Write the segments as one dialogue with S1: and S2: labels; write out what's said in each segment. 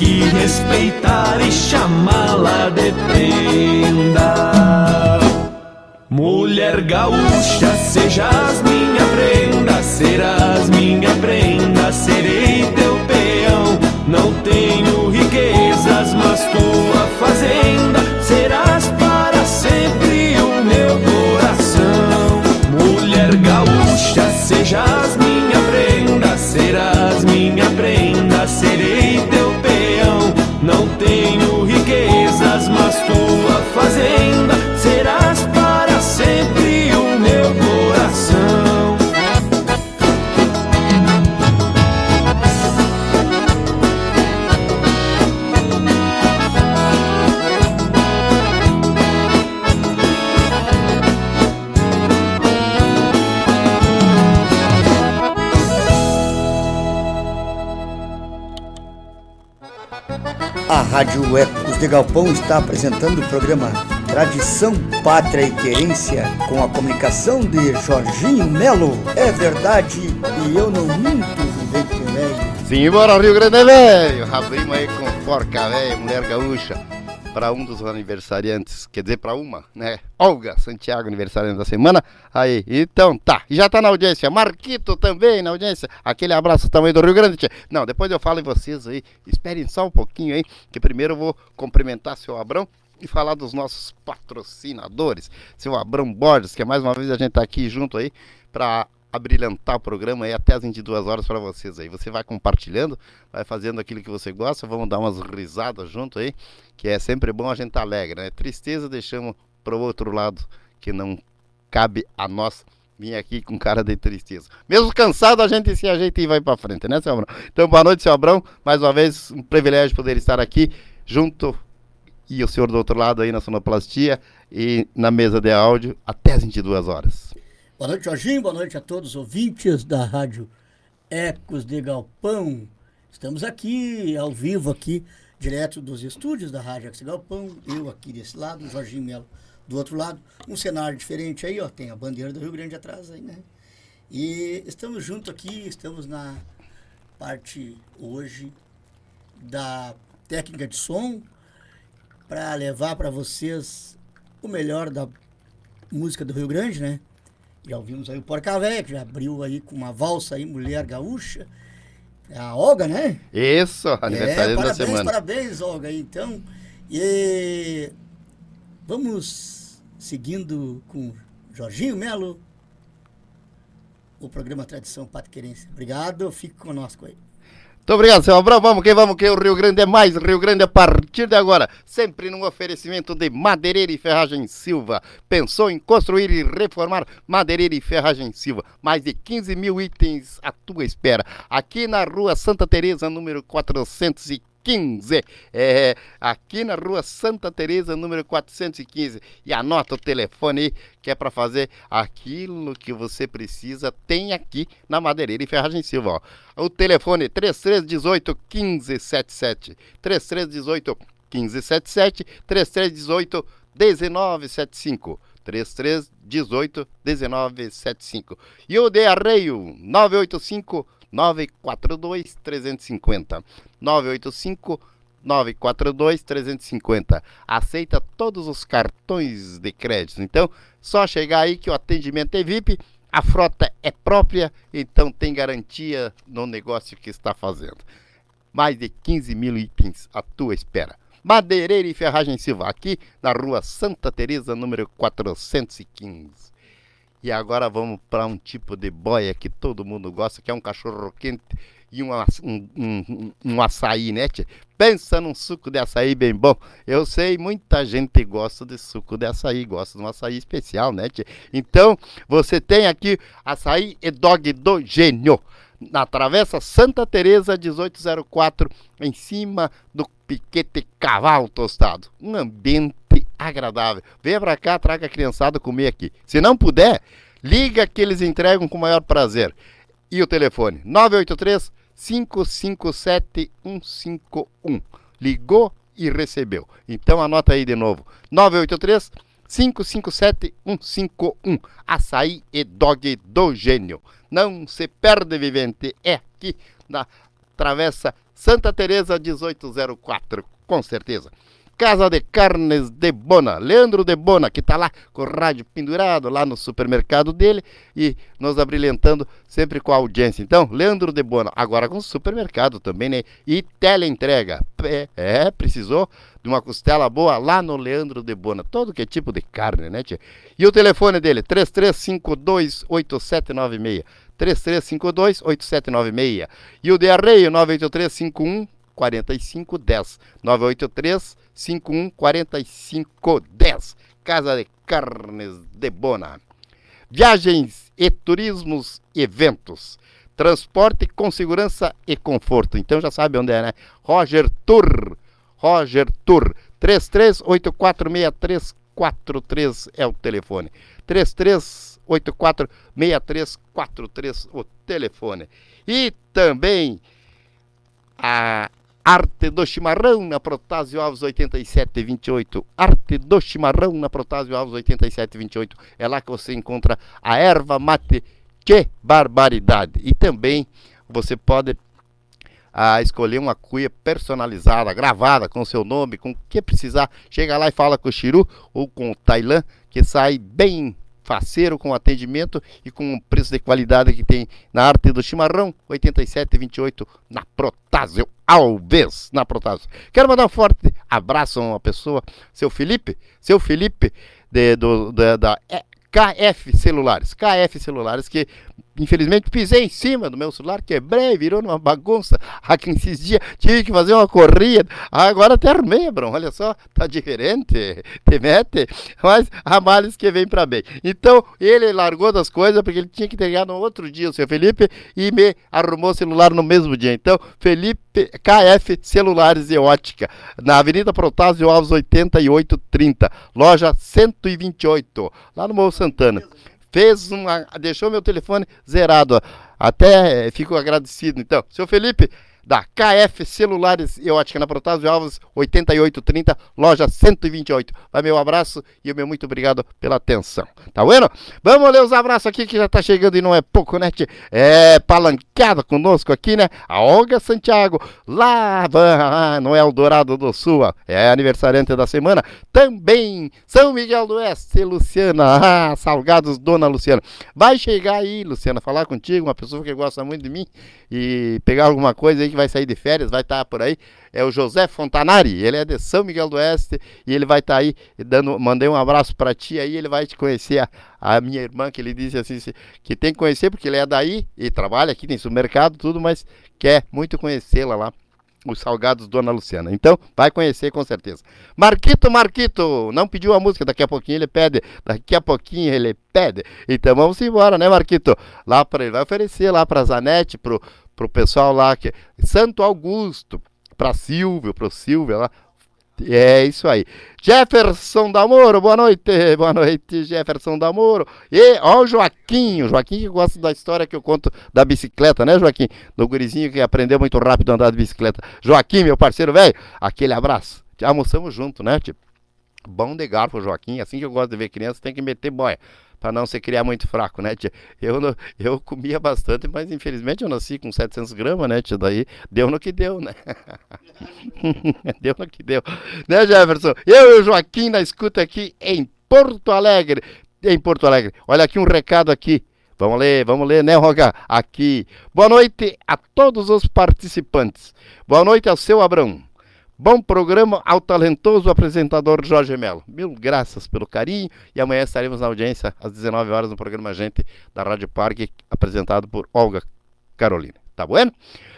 S1: que respeitar e chamá-la de prenda. Mulher gaúcha, sejas minha prenda, serás minha prenda, serei teu peão. Não tenho riquezas, mas tua tua fazenda
S2: de Galpão está apresentando o programa Tradição, Pátria e Querência com a comunicação de Jorginho Melo. É verdade e eu não minto, vivente velho.
S3: Simbora, Rio Grande Velho! Abrimos aí com Porca Velha, Mulher Gaúcha, para um dos aniversariantes, quer dizer, para uma, né? Olga Santiago, aniversariante da semana. Aí, então tá, já tá na audiência. Marquito também na audiência. Aquele abraço também do Rio Grande. tia. Não, depois eu falo em vocês aí. Esperem só um pouquinho aí, que primeiro eu vou cumprimentar seu Abrão e falar dos nossos patrocinadores. Seu Abrão Borges, que mais uma vez a gente tá aqui junto aí para abrilhantar o programa aí até as 22 horas para vocês aí. Você vai compartilhando, vai fazendo aquilo que você gosta, vamos dar umas risadas junto aí, que é sempre bom a gente tá alegre, né? Tristeza deixamos para o outro lado, que não cabe a nós vir aqui com cara de tristeza. Mesmo cansado, a gente se ajeita e vai para frente, né, seu Abrão? Então, boa noite, seu Abrão. Mais uma vez, um privilégio poder estar aqui junto e o senhor do outro lado aí na sonoplastia e na mesa de áudio até as 22 horas.
S2: Boa noite, Jorginho. Boa noite a todos os ouvintes da Rádio Ecos de Galpão. Estamos aqui, ao vivo, aqui, direto dos estúdios da Rádio Ecos de Galpão. Eu aqui desse lado, o Jorginho Melo do outro lado. Um cenário diferente aí, ó. Tem a bandeira do Rio Grande atrás aí, né? E estamos juntos aqui, estamos na parte hoje da técnica de som para levar para vocês o melhor da música do Rio Grande, né? Já ouvimos aí o Porca Véia, que já abriu aí com uma valsa aí, Mulher Gaúcha. É a Olga, né?
S3: Isso, aniversário
S2: é,
S3: da
S2: parabéns,
S3: semana.
S2: parabéns, Olga. Então, e vamos seguindo com Jorginho Melo, o programa Tradição Patquerense. Obrigado, fique conosco aí.
S3: Muito obrigado, seu Abrão. Vamos que vamos, que o Rio Grande é mais Rio Grande a partir de agora. Sempre num oferecimento de Madeireira e Ferragem Silva. Pensou em construir e reformar Madeireira e Ferragem Silva. Mais de 15 mil itens à tua espera. Aqui na rua Santa Teresa, número 415. É, aqui na rua Santa Teresa, número 415. E anota o telefone aí, que é para fazer aquilo que você precisa. Tem aqui na Madeireira e Ferragem Silva. Ó. O telefone 3318 1577. 3318 1577. 3318 1975. 3318 1975. E o de Arreio 985 942 350. 985 942 350. Aceita todos os cartões de crédito. Então, só chegar aí que o atendimento é VIP, a frota é própria, então tem garantia no negócio que está fazendo. Mais de 15 mil itens à tua espera. Madeireira e Ferragem Silva, aqui na rua Santa Teresa, número 415. E agora vamos para um tipo de boia que todo mundo gosta, que é um cachorro quente e um, um, um, um açaí, né? tia? Pensa num suco de açaí bem bom. Eu sei, muita gente gosta de suco de açaí, gosta de um açaí especial, né? Então, você tem aqui açaí e dog do gênio. na Travessa Santa Teresa 1804, em cima do piquete cavalo tostado. Um ambiente agradável. Venha pra cá, traga a criançada comer aqui. Se não puder, liga que eles entregam com o maior prazer. E o telefone? 983 557 151. Ligou e recebeu. Então anota aí de novo. 983 557 151. Açaí e dog do gênio. Não se perde, vivente. É aqui na Travessa Santa Teresa 1804, com certeza. Casa de Carnes de Bona, Leandro de Bona, que está lá com o rádio pendurado lá no supermercado dele e nos abrilhantando sempre com a audiência. Então, Leandro de Bona, agora com supermercado também, né? E teleentrega. É, é, precisou de uma costela boa lá no Leandro de Bona. Todo que é tipo de carne, né, tia? E o telefone dele, 33528796. 33528796. E o de Arreio, 98351 4510. 983 51 45 10. Casa de Carnes de Bona. Viagens e turismos, eventos. Transporte com segurança e conforto. Então já sabe onde é, né? Roger Tour. Roger Tour. 33846343 é o telefone. 33846343 o telefone. E também a Arte do Chimarrão na Protásio Alves 8728. Arte do Chimarrão na Protásio Alves 8728. É lá que você encontra a erva mate. Que barbaridade! E também você pode ah, escolher uma cuia personalizada, gravada com seu nome, com o que precisar. Chega lá e fala com o Chiru ou com o Tailã, que sai bem faceiro com atendimento e com o preço de qualidade que tem na arte do chimarrão, 87,28 na Protásio Alves, na Protásio. Quero mandar um forte abraço a uma pessoa, seu Felipe, seu Felipe de, do, da, da KF Celulares, KF Celulares que Infelizmente pisei em cima do meu celular, quebrei, virou uma bagunça. Aqui esses dias tive que fazer uma corrida. Agora até armei, Bruno. Olha só, tá diferente. Te mete, mas há males que vem para bem. Então ele largou das coisas porque ele tinha que entregar no outro dia o seu Felipe e me arrumou o celular no mesmo dia. Então, Felipe KF Celulares e Ótica, na Avenida Protásio Alves 8830, loja 128, lá no Morro Santana fez uma. deixou meu telefone zerado. Até eh, fico agradecido. Então, seu Felipe, da KF Celulares e Ótica na Protásio Alves 8830, loja 128. Vai meu abraço e o meu muito obrigado pela atenção. Tá vendo? Vamos ler os abraços aqui que já tá chegando e não é pouco, né? É palanqueada conosco aqui, né? A Olga Santiago, lá no Eldorado do Sul, é aniversariante da semana. Também São Miguel do Oeste, Luciana, ah, Salgados, Dona Luciana. Vai chegar aí, Luciana, falar contigo, uma pessoa que gosta muito de mim e pegar alguma coisa aí que vai sair de férias, vai estar tá por aí, é o José Fontanari. Ele é de São Miguel do Oeste e ele vai estar tá aí dando. Mandei um abraço para ti aí, ele vai te conhecer. A, a, minha irmã, que ele disse assim, que tem que conhecer, porque ele é daí e trabalha aqui, tem supermercado, tudo, mas quer muito conhecê-la lá os salgados Dona Luciana. Então, vai conhecer com certeza. Marquito, Marquito, não pediu a música, daqui a pouquinho ele pede, daqui a pouquinho ele pede. Então vamos embora, né, Marquito? Lá para ele vai oferecer lá para Zanete, pro pro pessoal lá que Santo Augusto, para Silvio, pro Silvio lá. É isso aí. Jefferson Damoro, boa noite. Boa noite, Jefferson Damoro. E ó o Joaquim, o Joaquim que gosta da história que eu conto da bicicleta, né, Joaquim? Do gurizinho que aprendeu muito rápido a andar de bicicleta. Joaquim, meu parceiro velho, aquele abraço. Almoçamos junto, né, tipo? Bom de garfo, Joaquim. Assim que eu gosto de ver criança, tem que meter boia para não se criar muito fraco, né, tia? Eu, eu comia bastante, mas infelizmente eu nasci com 700 gramas, né, tia? Daí deu no que deu, né? deu no que deu. Né, Jefferson? Eu e o Joaquim na escuta aqui em Porto Alegre. Em Porto Alegre. Olha aqui um recado aqui. Vamos ler, vamos ler, né, Roga? Aqui. Boa noite a todos os participantes. Boa noite ao seu Abrão. Bom programa ao talentoso apresentador Jorge Melo. Mil graças pelo carinho e amanhã estaremos na audiência às 19 horas no programa Gente da Rádio Parque, apresentado por Olga Carolina. Tá bueno?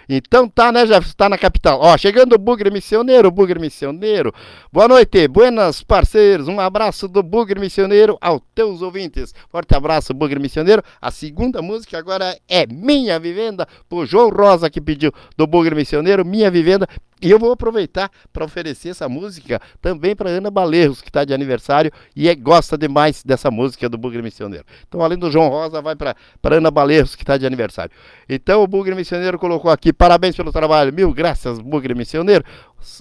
S3: Então tá, né, Jefferson? Tá na capital. Ó, chegando o Bugre Missioneiro, Bugre Missioneiro. Boa noite, buenas parceiros. Um abraço do Bugre Missioneiro aos teus ouvintes. Forte abraço, Bugre Missioneiro. A segunda música agora é Minha Vivenda, por João Rosa que pediu do Bugre Missioneiro, Minha Vivenda. E eu vou aproveitar para oferecer essa música também para Ana Balerros, que está de aniversário e é, gosta demais dessa música do Bugre Missioneiro. Então, além do João Rosa, vai para Ana Balerros, que está de aniversário. Então, o Bugre Missioneiro colocou aqui: parabéns pelo trabalho, mil graças, Bugre Missioneiro.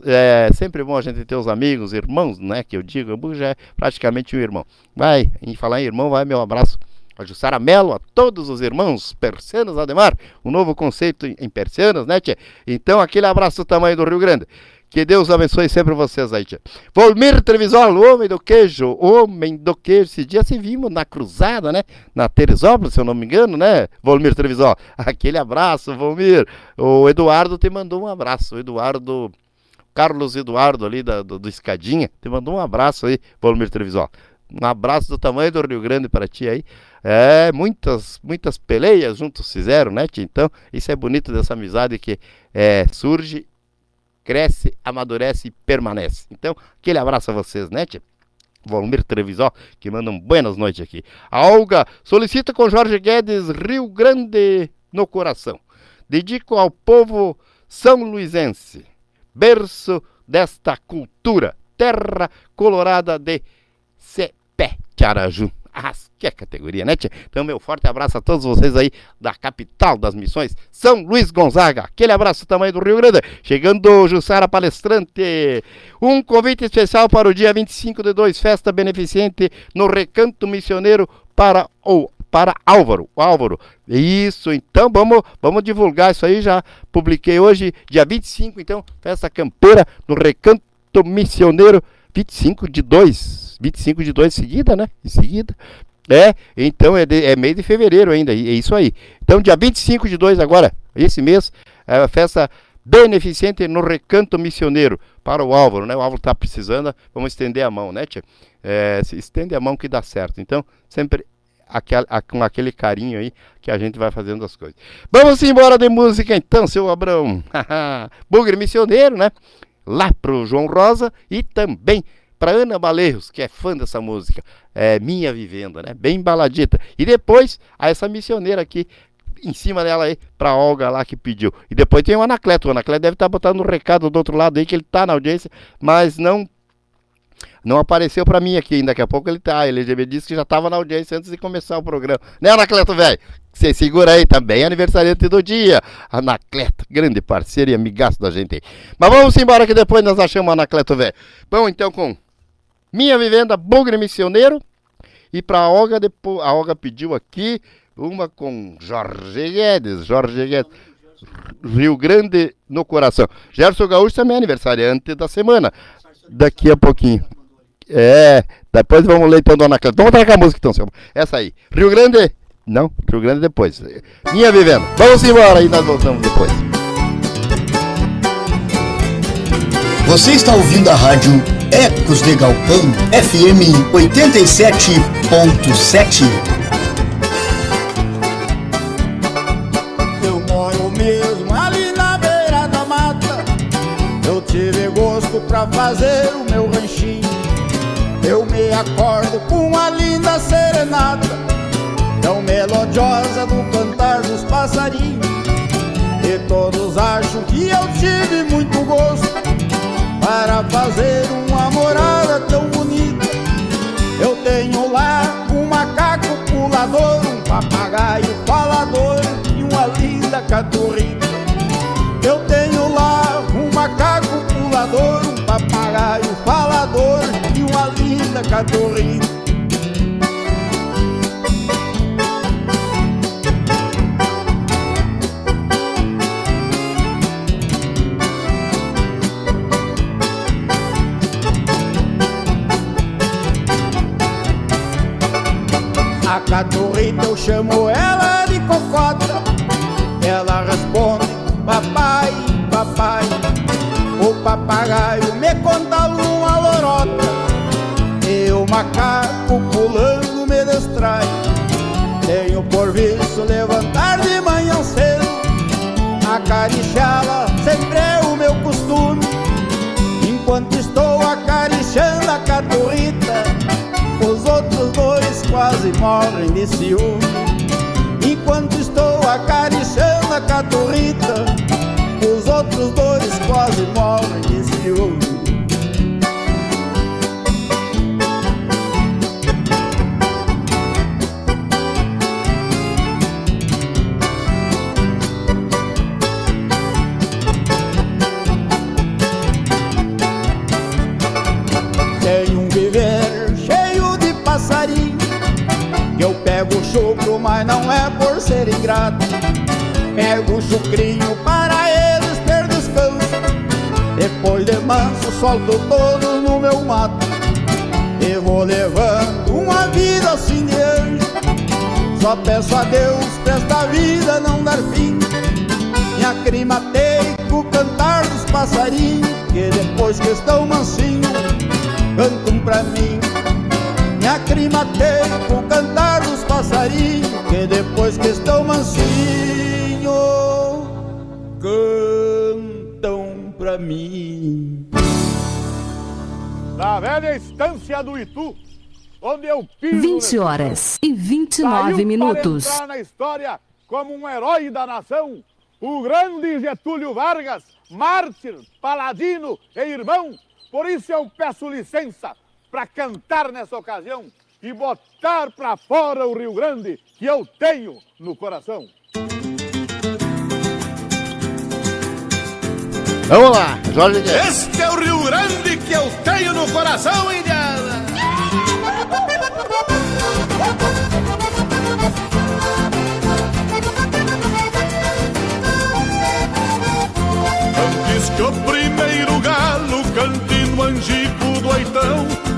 S3: É sempre bom a gente ter os amigos, irmãos, né? Que eu digo, o Bugre é praticamente um irmão. Vai, em falar em irmão, vai meu abraço a Jussara Melo, a todos os irmãos persianos Ademar, um novo conceito em persianas, né, tia? Então, aquele abraço do tamanho do Rio Grande. Que Deus abençoe sempre vocês aí, tia. Volmir Trevisol, homem do queijo, homem do queijo. Esse dia se vimos na cruzada, né? Na Teresópolis, se eu não me engano, né? Volmir Trevisol. Aquele abraço, Volmir. O Eduardo te mandou um abraço. O Eduardo, Carlos Eduardo ali da, do, do Escadinha, te mandou um abraço aí, Volmir Trevisol. Um abraço do tamanho do Rio Grande para ti aí. É, muitas, muitas peleias juntos fizeram, né, tia? Então, isso é bonito dessa amizade que é, surge, cresce, amadurece e permanece. Então, aquele abraço a vocês, né, tia? Volmir Trevisó, que manda um buenas noites aqui. A Olga solicita com Jorge Guedes Rio Grande no coração. Dedico ao povo são luisense, berço desta cultura, terra colorada de Cepé, Tiaraju. Ah, que é categoria, né, tia? Então, meu forte abraço a todos vocês aí da capital das missões, São Luís Gonzaga. Aquele abraço tamanho do Rio Grande. Chegando Jussara Palestrante. Um convite especial para o dia 25 de 2, festa beneficente no Recanto Missioneiro para o para Álvaro, Álvaro. Isso, então vamos, vamos divulgar isso aí, já publiquei hoje, dia 25, então, festa campeira no Recanto Missioneiro, 25 de 2, 25 de 2 em seguida, né? Em seguida. É, então é, de, é mês de fevereiro ainda, é isso aí. Então, dia 25 de 2 agora, esse mês, é a festa beneficente no Recanto Missioneiro para o Álvaro, né? O Álvaro está precisando, vamos estender a mão, né, tia? É, estende a mão que dá certo. Então, sempre aquel, a, com aquele carinho aí que a gente vai fazendo as coisas. Vamos embora de música então, seu Abrão. Bugre Missioneiro, né? Lá pro João Rosa e também para Ana Baleiros, que é fã dessa música, é Minha Vivenda, né? Bem baladita. E depois, a essa missioneira aqui, em cima dela aí, pra Olga lá que pediu. E depois tem o Anacleto. O Anacleto deve estar tá botando um recado do outro lado aí, que ele tá na audiência, mas não não apareceu para mim aqui, daqui a pouco ele tá. Ele me disse que já estava na audiência antes de começar o programa. Né, Anacleto, velho? Você segura aí também, aniversariante do dia. Anacleto, grande parceiro e amigaço da gente aí. Mas vamos embora que depois nós achamos Anacleto, velho. Vamos então com minha Vivenda Bugre Missioneiro. E para a Olga, depois, a Olga pediu aqui uma com Jorge Guedes. Jorge Guedes. Rio Grande no coração. Gerson Gaúcho também é aniversariante da semana. Daqui a pouquinho. É, depois vamos ler então Dona Clara. Vamos trazer a música então, seu. Essa aí. Rio Grande. Não, Rio Grande depois. Minha Vivenda. Vamos embora e nós voltamos depois.
S2: Você está ouvindo a rádio Ecos de Galpão FM 87.7.
S4: Eu moro mesmo ali na beira da mata. Eu tive gosto pra fazer o meu ranchinho. Eu me acordo com uma linda serenata, tão melodiosa do cantar dos passarinhos. E todos acham que eu tive muito gosto para fazer uma morada tão bonita. Eu tenho lá um macaco pulador, um papagaio falador e uma linda caturrita. Eu tenho lá um macaco pulador, um papagaio falador e uma linda caturrita. A caturrita eu chamo ela de cocota. Ela responde papai, papai O papagaio me conta uma lorota. E o macaco pulando me distrai. Tenho por vício levantar de manhã cedo. Deixá-la sempre é o meu costume. Enquanto estou acariciando a caturrita, quase morrem de ciúme. Enquanto estou acariciando a caturrita, os outros dois quase morrem de ciúme. Mas não é por ser ingrato. Pego o chucrinho para eles ter descanso. Depois de manso, solto todos no meu mato. E vou levando uma vida assim de anjo. Só peço a Deus pra esta vida não dar fim. Me aclimatei com o cantar dos passarinhos. Que depois que estão mansinhos, cantam pra mim. Me aclimatei com o cantar dos passarinhos Que depois que estão mansinho Cantam pra mim.
S5: Na velha estância do Itu Onde eu piso
S6: 20 horas e 29 minutos
S5: para entrar na história como um herói da nação O grande Getúlio Vargas Mártir, paladino e irmão. Por isso eu peço licença para cantar nessa ocasião e botar para fora o Rio Grande que eu tenho no coração.
S3: Vamos lá, Jorge Guedes.
S5: Este é o Rio Grande que eu tenho no coração, Indiana. Antes que o primeiro galo cante no angico do oitão,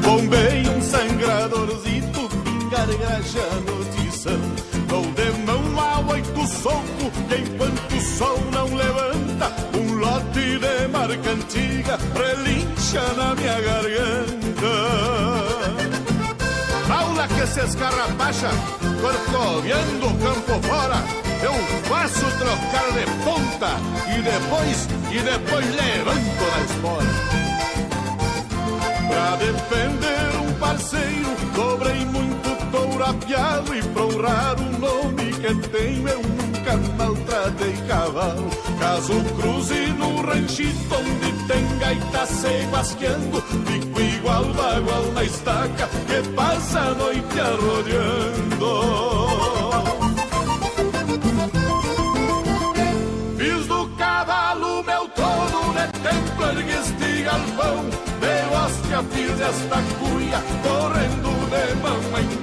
S5: soco, que enquanto o sol não levanta, um lote de marca antiga relincha na minha garganta. Paula que se escarrapacha, corcoviando o campo fora. Eu faço trocar de ponta e depois, e depois levanto na espora. Pra defender um parceiro, dobrei muito apiado e pra honrar o nome que tenho, eu nunca maltratei cavalo. Caso cruze no ranchito onde tem gaita se guasqueando, fico igual bagual na estaca que passa a noite arrodeando. Fiz do cavalo meu trono de templo, ergue este galpão, de hóstia fiz esta cuia, correndo de mão em.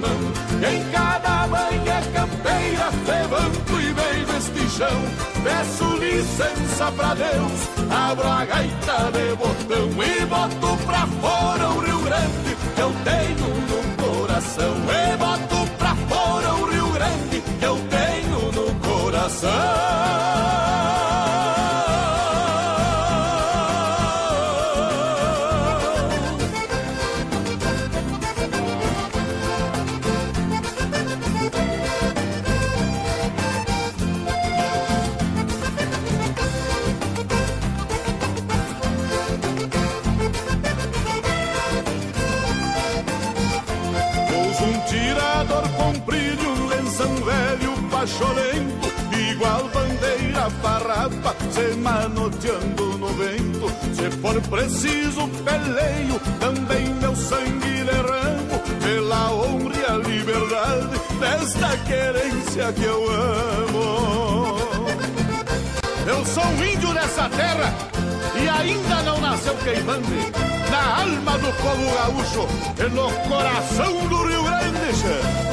S5: Em cada manhã campeira, levanto e beijo este chão, peço licença pra Deus, abro a gaita de botão e boto pra fora o Rio Grande que eu tenho no coração. E boto pra fora o Rio Grande que eu tenho no coração. Se manoteando no vento. Se for preciso, peleio, também meu sangue derramo, pela honra e a liberdade desta querência que eu amo. Eu sou um índio dessa terra e ainda não nasceu queimante. Na alma do povo gaúcho e no coração do Rio Grande.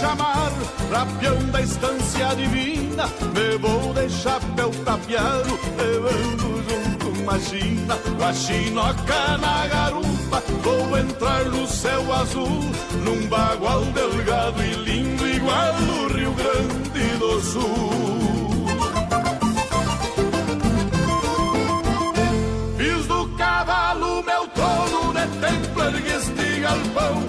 S5: Chamar pra peão da estância divina, me vou de chapéu tapeado, levando junto uma china, a chinoca na garupa, vou entrar no céu azul, num bagual delgado e lindo, igual o Rio Grande do Sul. Fiz do cavalo meu trono de templo, ergue este galpão,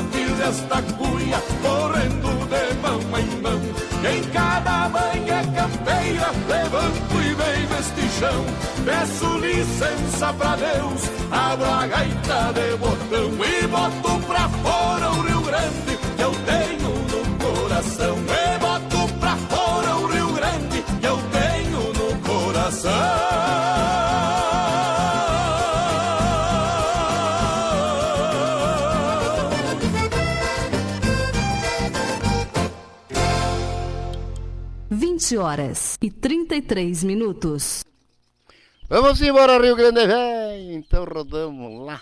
S5: hóstia fiz esta cuia, correndo de mão em mão. em cada manhã campeira levanto e venho este chão. Peço licença pra Deus, abro a gaita de botão e boto pra fora o Rio Grande que eu tenho no coração. E boto pra fora o Rio Grande que eu tenho no coração.
S6: Vinte horas e trinta e três minutos.
S3: Vamos embora, Rio Grande Velho. Então rodamos lá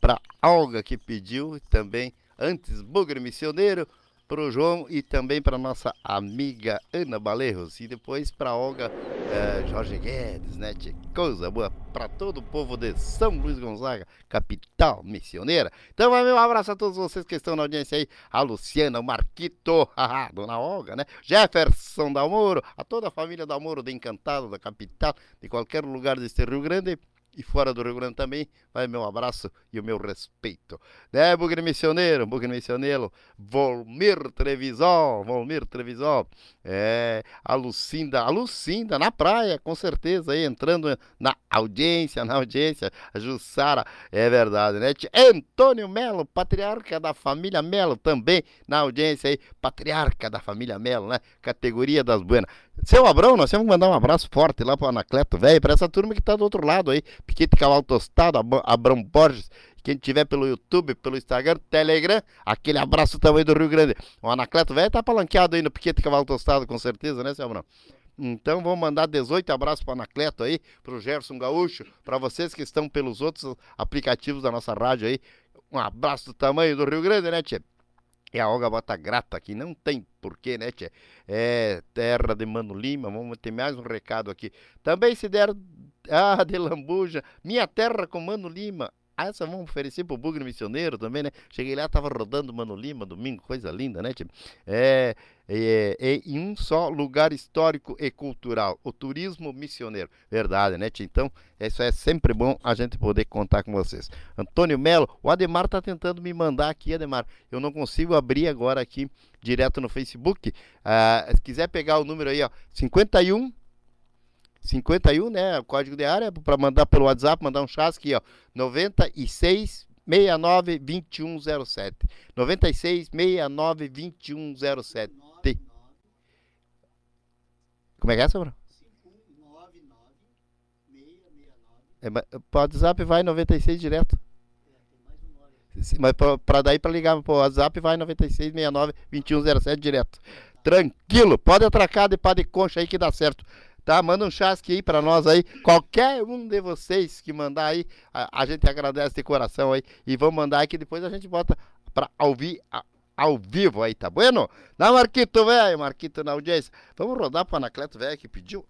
S3: pra Olga que pediu também antes Bugre Missioneiro pro João e também para nossa amiga Ana Balerros e depois para Olga eh, Jorge Guedes, né? tchê? Coisa boa para todo o povo de São Luís Gonzaga, capital missioneira. Então, vai meu abraço a todos vocês que estão na audiência aí, a Luciana, o Marquito, haha, Dona Olga, né? Jefferson Dalmoro, a toda a família Dalmoro de Encantado, da capital, de qualquer lugar deste Rio Grande e fora do Rio Grande também, vai meu abraço e o meu respeito. Né, Bugre Missioneiro, Bugre Missioneiro, Volmir Trevisol, Volmir Trevisol, é, a Lucinda, a Lucinda na praia, com certeza, aí entrando na audiência, na audiência, a Jussara, é verdade, né? Antônio Melo, patriarca da família Melo, também na audiência aí, patriarca da família Melo, né? Categoria das buenas. Seu Abrão, nós temos que mandar um abraço forte lá pro Anacleto, velho, pra essa turma que tá do outro lado aí. Piquete Cavalo Tostado, Ab- Abrão Borges. Quem tiver pelo YouTube, pelo Instagram, Telegram, aquele abraço também do Rio Grande. O Anacleto velho tá palanqueado aí no Piquete Cavalo Tostado, com certeza, né, seu Abrão? Então vamos mandar 18 abraços para Anacleto aí, pro Gerson Gaúcho, para vocês que estão pelos outros aplicativos da nossa rádio aí. Um abraço do tamanho do Rio Grande, né, tia? E a Olga bota grata aqui, não tem porquê, né, tia? É terra de Mano Lima, vamos ter mais um recado aqui. Também se der, ah, de Lambuja, minha terra com Mano Lima. Ah, essa vamos oferecer pro Bugre Missioneiro também, né? Cheguei lá, tava rodando Mano Lima, domingo, coisa linda, né, tia? É, é, é em um só lugar histórico e cultural, o turismo missioneiro. Verdade, né, tia? Então, isso é sempre bom a gente poder contar com vocês. Antônio Melo, o Ademar tá tentando me mandar aqui, Ademar. Eu não consigo abrir agora aqui direto no Facebook. Ah, se quiser pegar o número aí, ó, 51 51, né? O código de área para mandar pelo WhatsApp, mandar um chasque aqui, ó. 96 69 2107. 96 69 2107. Como é que é, Sobra? É, mas pro WhatsApp vai 96 direto. Sim, Mas pra, pra daí pra ligar pro WhatsApp vai 96 69 2107 direto. Tranquilo, pode atracar de pá de concha aí que dá certo. Tá? Manda um chasque aí pra nós aí. Qualquer um de vocês que mandar aí, a, a gente agradece de coração aí. E vamos mandar aí que depois a gente bota pra ouvir a- ao vivo aí, tá bueno? Na Marquito, velho, Marquito na audiência. Vamos rodar pro Anacleto, velho, que pediu.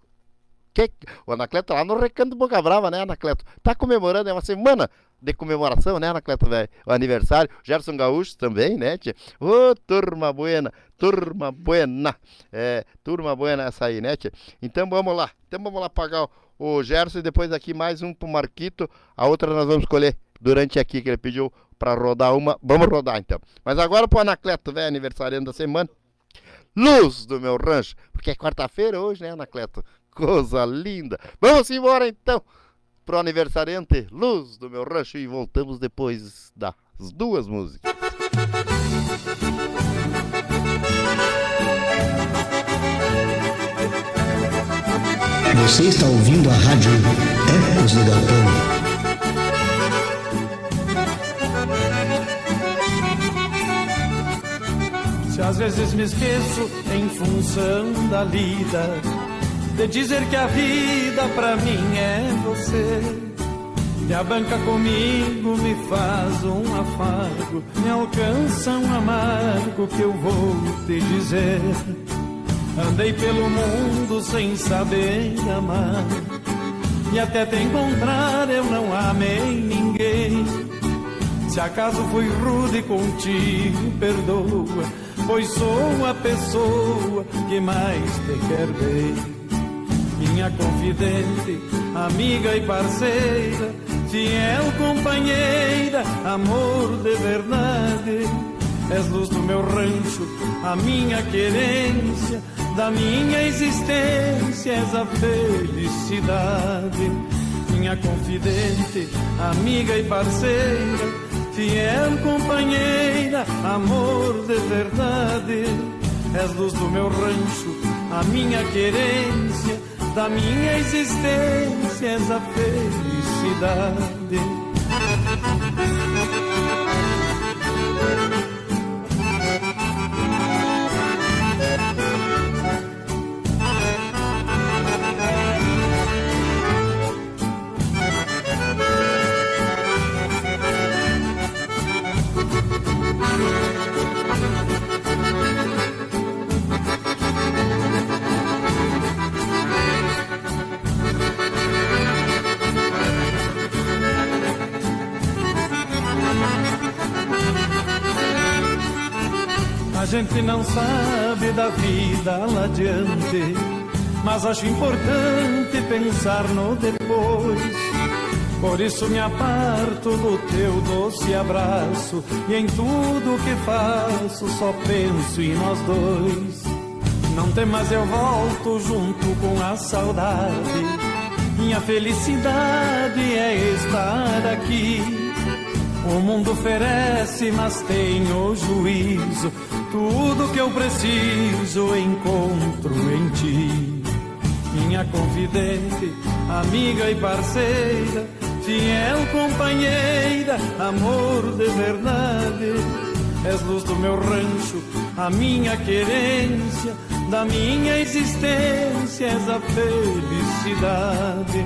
S3: O Anacleto lá no Recanto Boca Brava, né, Anacleto? Tá comemorando, é uma semana de comemoração, né, Anacleto, velho? O aniversário. Gerson Gaúcho também, né, tia? Ô, turma buena, turma buena. É, turma buena essa aí, né, tia? Então vamos lá. Então vamos lá pagar o, Gerson e depois aqui mais um pro Marquito. A outra nós vamos escolher durante aqui que ele pediu pra rodar uma. Vamos rodar então. Mas agora pro Anacleto, velho, aniversariante da semana. Luz do meu rancho. Porque é quarta-feira hoje, né, Anacleto? Coisa linda. Vamos embora então pro aniversariante Luz do meu rancho e voltamos depois das duas músicas.
S7: Você está ouvindo a rádio Ecos do Galpão.
S8: Se às vezes me esqueço em função da lida, de dizer que a vida pra mim é você. Me abanca comigo, me faz um afago, me alcança um amargo que eu vou te dizer. Andei pelo mundo sem saber amar, e até te encontrar eu não amei ninguém. Se acaso fui rude contigo, perdoa, pois sou a pessoa que mais te quer bem. Minha confidente, amiga e parceira, fiel companheira, amor de verdade. És luz do meu rancho, a minha querência, da minha existência és a felicidade. Minha confidente, amiga e parceira, fiel companheira, amor de verdade. És luz do meu rancho, a minha querência, da minha existência és a felicidade. Gente não sabe da vida lá adiante, mas acho importante pensar no depois. Por isso me aparto do teu doce abraço e em tudo que faço só penso em nós dois. Não temas, eu volto junto com a saudade. Minha felicidade é estar aqui. O mundo oferece, mas tenho juízo. Tudo que eu preciso encontro em ti. Minha confidente, amiga e parceira, fiel companheira, amor de verdade. És luz do meu rancho, a minha querência, da minha existência és a felicidade.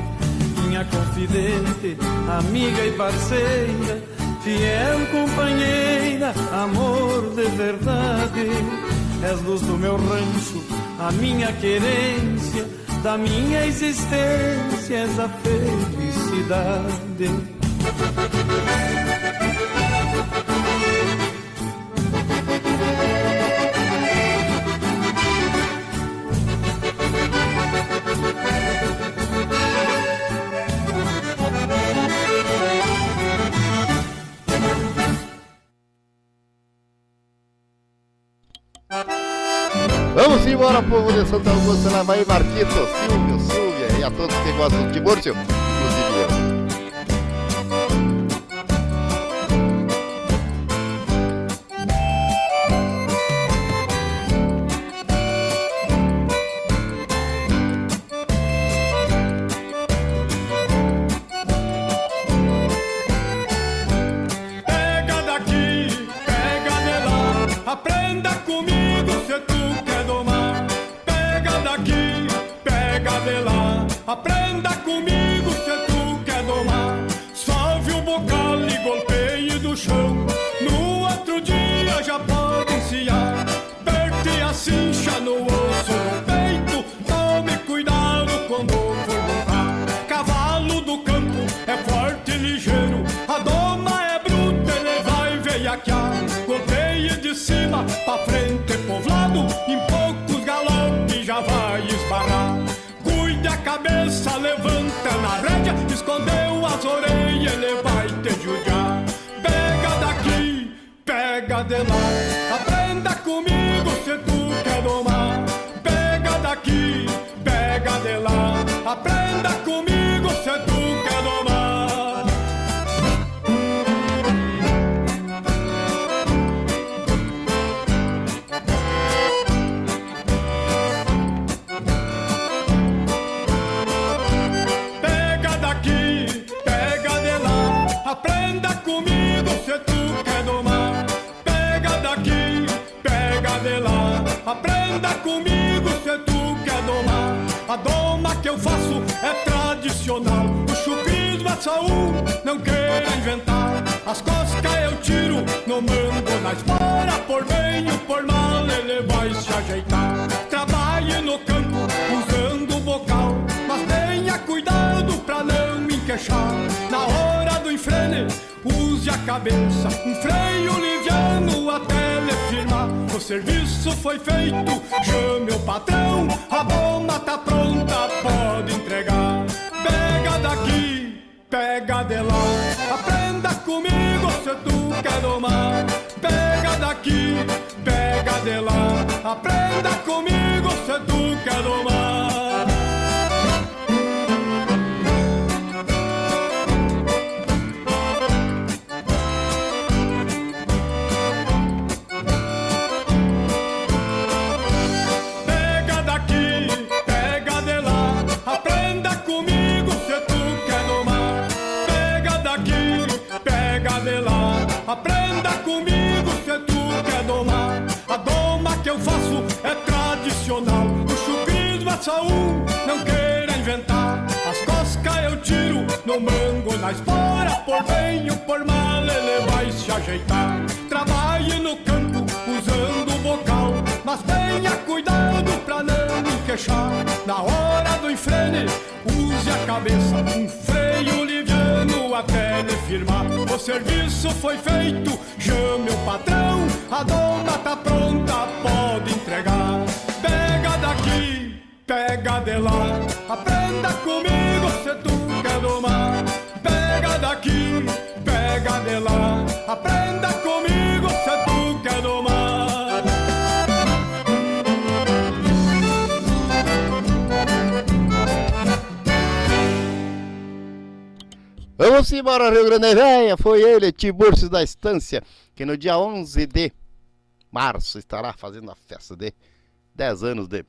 S8: Minha confidente, amiga e parceira, fiel companheira, amor de verdade. És luz do meu rancho, a minha querência, da minha existência és a felicidade.
S3: Embora, povo de Santa Augusta, lá vai Marquito, Silvio, Silvia e a todos que gostam de Múrcio,
S9: aprenda comigo se tu quer domar. Salve o bocal e golpeie do chão, no outro dia já pode ensiar. Perte a cincha no osso no peito, tome cuidado quando for montar. Cavalo do campo é forte pega aprenda comigo se tu quer domar. A doma que eu faço é tradicional, o chupismo é saúde, não queira inventar. As coscas eu tiro, no mando na espora, por bem ou por mal ele vai se ajeitar. Trabalhe no campo usando o bocal, mas tenha cuidado pra não me queixar. Na use a cabeça, um freio liviano até lhe firmar. O serviço foi feito, chame o patrão, a bomba tá pronta, pode entregar. Pega daqui, pega de lá, aprenda comigo se tu quer domar. Pega daqui. pega de lá, aprenda comigo se tu quer domar. Comigo se tu quer domar. A doma que eu faço é tradicional, o chupismo é só um, não queira inventar. As coscas eu tiro no mango, na espora, por bem ou por mal ele vai se ajeitar. Trabalhe no campo usando o bocal, mas tenha cuidado pra não me queixar. Na hora do enfrene, use a cabeça, um freio ele firmar. O serviço foi feito, chame o patrão, a dona tá pronta, pode entregar. Pega daqui, pega de lá, aprenda comigo se tu quer domar. Pega daqui, pega de lá, aprenda comigo
S3: Vamos embora, Rio Grande Velha. Foi ele, Tiburcio da Estância, que no dia 11 de março estará fazendo a festa de 10 anos de.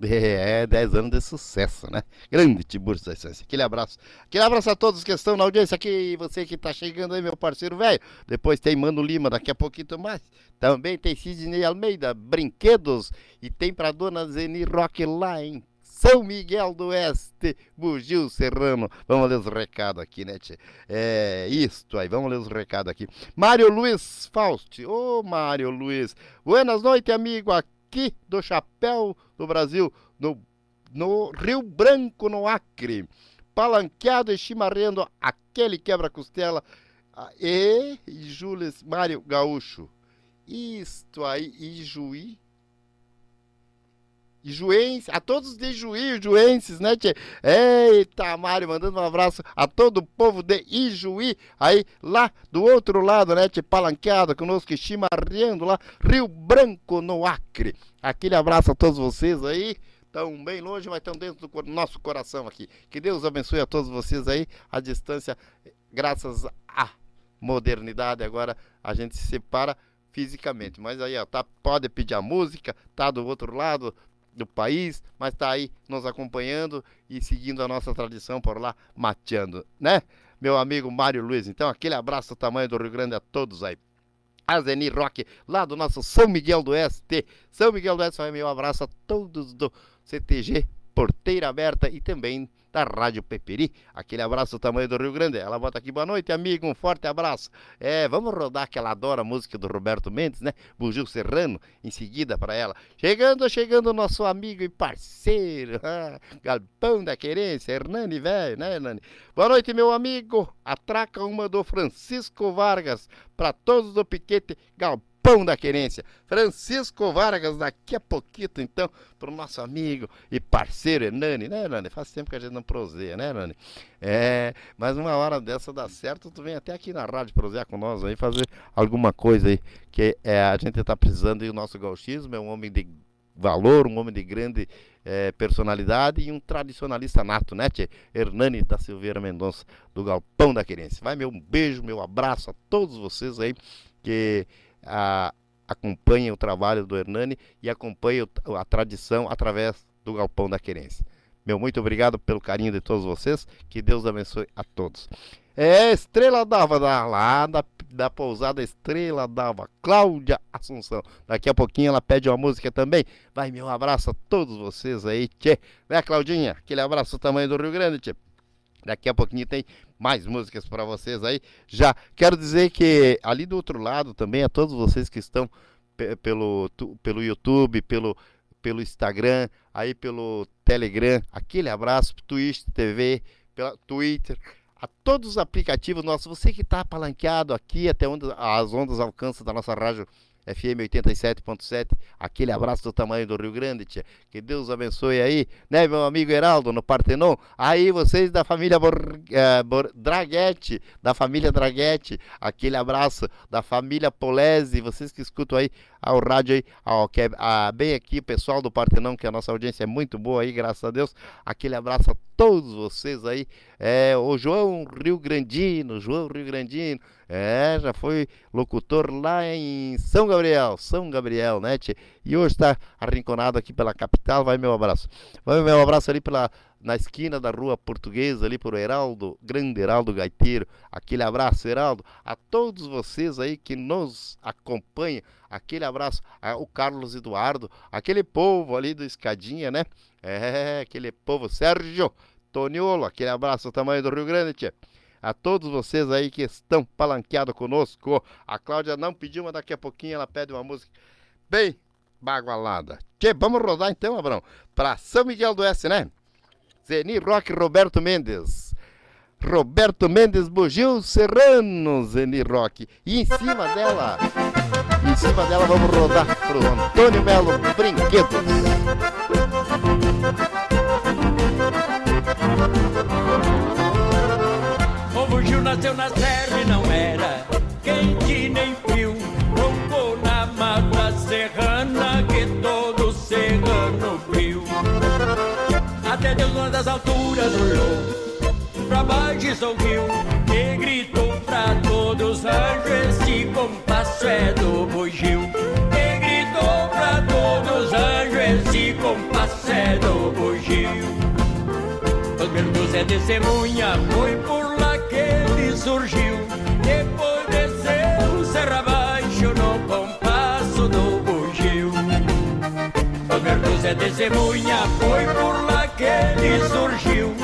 S3: é, 10 anos de sucesso, né? Grande Tiburcio da Estância. Aquele abraço. Aquele abraço a todos que estão na audiência aqui. Você que tá chegando aí, meu parceiro velho. Depois tem Mano Lima, daqui a pouquinho mais. Também tem Sidney Almeida, Brinquedos. E tem pra dona Zeni Rock lá em são Miguel do Oeste, Bugio Serrano. Vamos ler os recados aqui, né, tchê? É, isto aí, vamos ler os recados aqui. Mário Luiz Fausti. Ô, Mário Luiz. Buenas noites, amigo, aqui do Chapéu do Brasil, no, no Rio Branco, no Acre. Palanqueado e chimarrendo aquele quebra-costela. Ah, E, e Jules Mário Gaúcho. Isto aí, Ijuí. Ijuense, a todos de Ijuí, Ijuenses, né, tchê? Eita, Mário, mandando um abraço a todo o povo de Ijuí, aí lá do outro lado, né, tchê? Palanqueado conosco, e chimarreando lá, Rio Branco, no Acre. Aquele abraço a todos vocês aí, estão bem longe, mas estão dentro do nosso coração aqui. Que Deus abençoe a todos vocês aí, a distância, graças à modernidade, agora a gente se separa fisicamente. Mas aí, ó, tá, pode pedir a música, tá do outro lado do país, mas tá aí nos acompanhando e seguindo a nossa tradição por lá, mateando, né? Meu amigo Mário Luiz. Então, aquele abraço do tamanho do Rio Grande a todos aí. A Zeni Rock, lá do nosso São Miguel do Oeste. São Miguel do Oeste, vai meu abraço a todos do CTG Porteira Aberta e também da Rádio Peperi. Aquele abraço do tamanho do Rio Grande. Ela bota aqui, boa noite, amigo, um forte abraço. É, vamos rodar que ela adora música do Roberto Mendes, né? Bugio Serrano, em seguida para ela. Chegando, chegando nosso amigo e parceiro, ah, Galpão da Querência, Hernani, velho, né, Hernani? Boa noite, meu amigo. Atraca uma do Francisco Vargas para todos do piquete Galpão da Querência. Francisco Vargas, daqui a pouquinho, então, pro nosso amigo e parceiro Hernani, né, Hernani? Faz tempo que a gente não proseia, né, Hernani? É, mas uma hora dessa dá certo, tu vem até aqui na rádio prosear com nós aí, fazer alguma coisa aí, que é, a gente tá precisando e o nosso gauchismo é um homem de valor, um homem de grande eh, personalidade e um tradicionalista nato, né, tchê? Hernani da Silveira Mendonça, do Galpão da Querência. Vai meu beijo, meu abraço a todos vocês aí que acompanhem o trabalho do Hernani e acompanhem o- a tradição através do Galpão da Querência. Meu muito obrigado pelo carinho de todos vocês, que Deus abençoe a todos. É Estrela d'Alva, da, lá da, da pousada Estrela d'Alva, Cláudia Assunção. Daqui a pouquinho ela pede uma música também. Vai, meu abraço a todos vocês aí, tchê. Né, Claudinha? Aquele abraço do tamanho do Rio Grande, tchê. Daqui a pouquinho tem mais músicas para vocês aí. Já quero dizer que ali do outro lado também, a todos vocês que estão pe- pelo, pelo YouTube, pelo, pelo Instagram, aí pelo Telegram, aquele abraço, Twitch TV, pela Twitter, a todos os aplicativos nossos, você que está apalanqueado aqui até onde as ondas alcançam da nossa rádio FM 87.7. Aquele abraço do tamanho do Rio Grande, tia. Que Deus abençoe aí, né, meu amigo Heraldo, no Partenon. Aí vocês da família Bor, eh, Bor, Draguete, da família Draguete, aquele abraço da família Polese, vocês que escutam aí ao rádio aí, ao, que é, a, bem aqui, pessoal do Partenão, que a nossa audiência é muito boa aí, graças a Deus. Aquele abraço a todos vocês aí. É, o João Rio Grandino, João Rio Grandino, é, já foi locutor lá em São Gabriel, São Gabriel, né? E hoje está arrinconado aqui pela capital. Vai meu abraço. Vai meu abraço ali pela na esquina da rua portuguesa, ali por Heraldo, grande Heraldo Gaiteiro. Aquele abraço, Heraldo, a todos vocês aí que nos acompanham. Aquele abraço, ao Carlos Eduardo, aquele povo ali do Escadinha, né? É, aquele povo, Sérgio Toniolo, aquele abraço, tamanho do Rio Grande, tia a todos vocês aí que estão palanqueados conosco. A Cláudia não pediu, mas daqui a pouquinho ela pede uma música bem bagualada. Tchê, vamos rodar então, Abrão, para São Miguel do Oeste, né? Zeni Rock Roberto Mendes. Roberto Mendes Bugil Serrano, Zeni Rock. E em cima dela, em cima dela vamos rodar pro Antônio Melo Brinquedos.
S10: O bugio nasceu na serra e não das alturas olhou pra baixo e sorriu E gritou pra todos anjos Esse compasso é do bugio. E gritou pra todos anjos Esse compasso é do bugio. Os verdos é testemunha Foi por lá que ele surgiu. Depois desceu serra abaixo No compasso do bugio. Os verdos é testemunha Foi por lá ele surgiu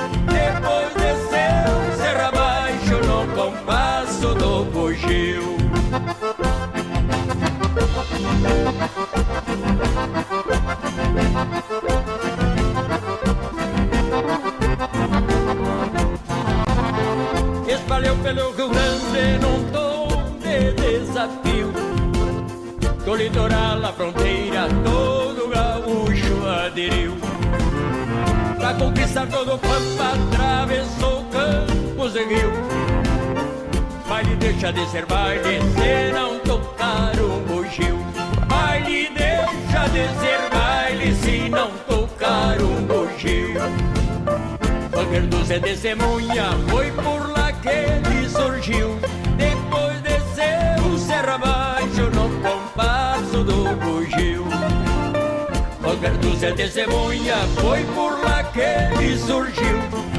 S10: Baile deixa de ser baile se não tocar um bugio. Baile deixa de ser baile se não tocar um bugio. Banqueiro Zé testemunha foi por lá que ele surgiu. Depois desceu serra abaixo no compasso do bugio. Roberto Zé testemunha foi por lá que ele surgiu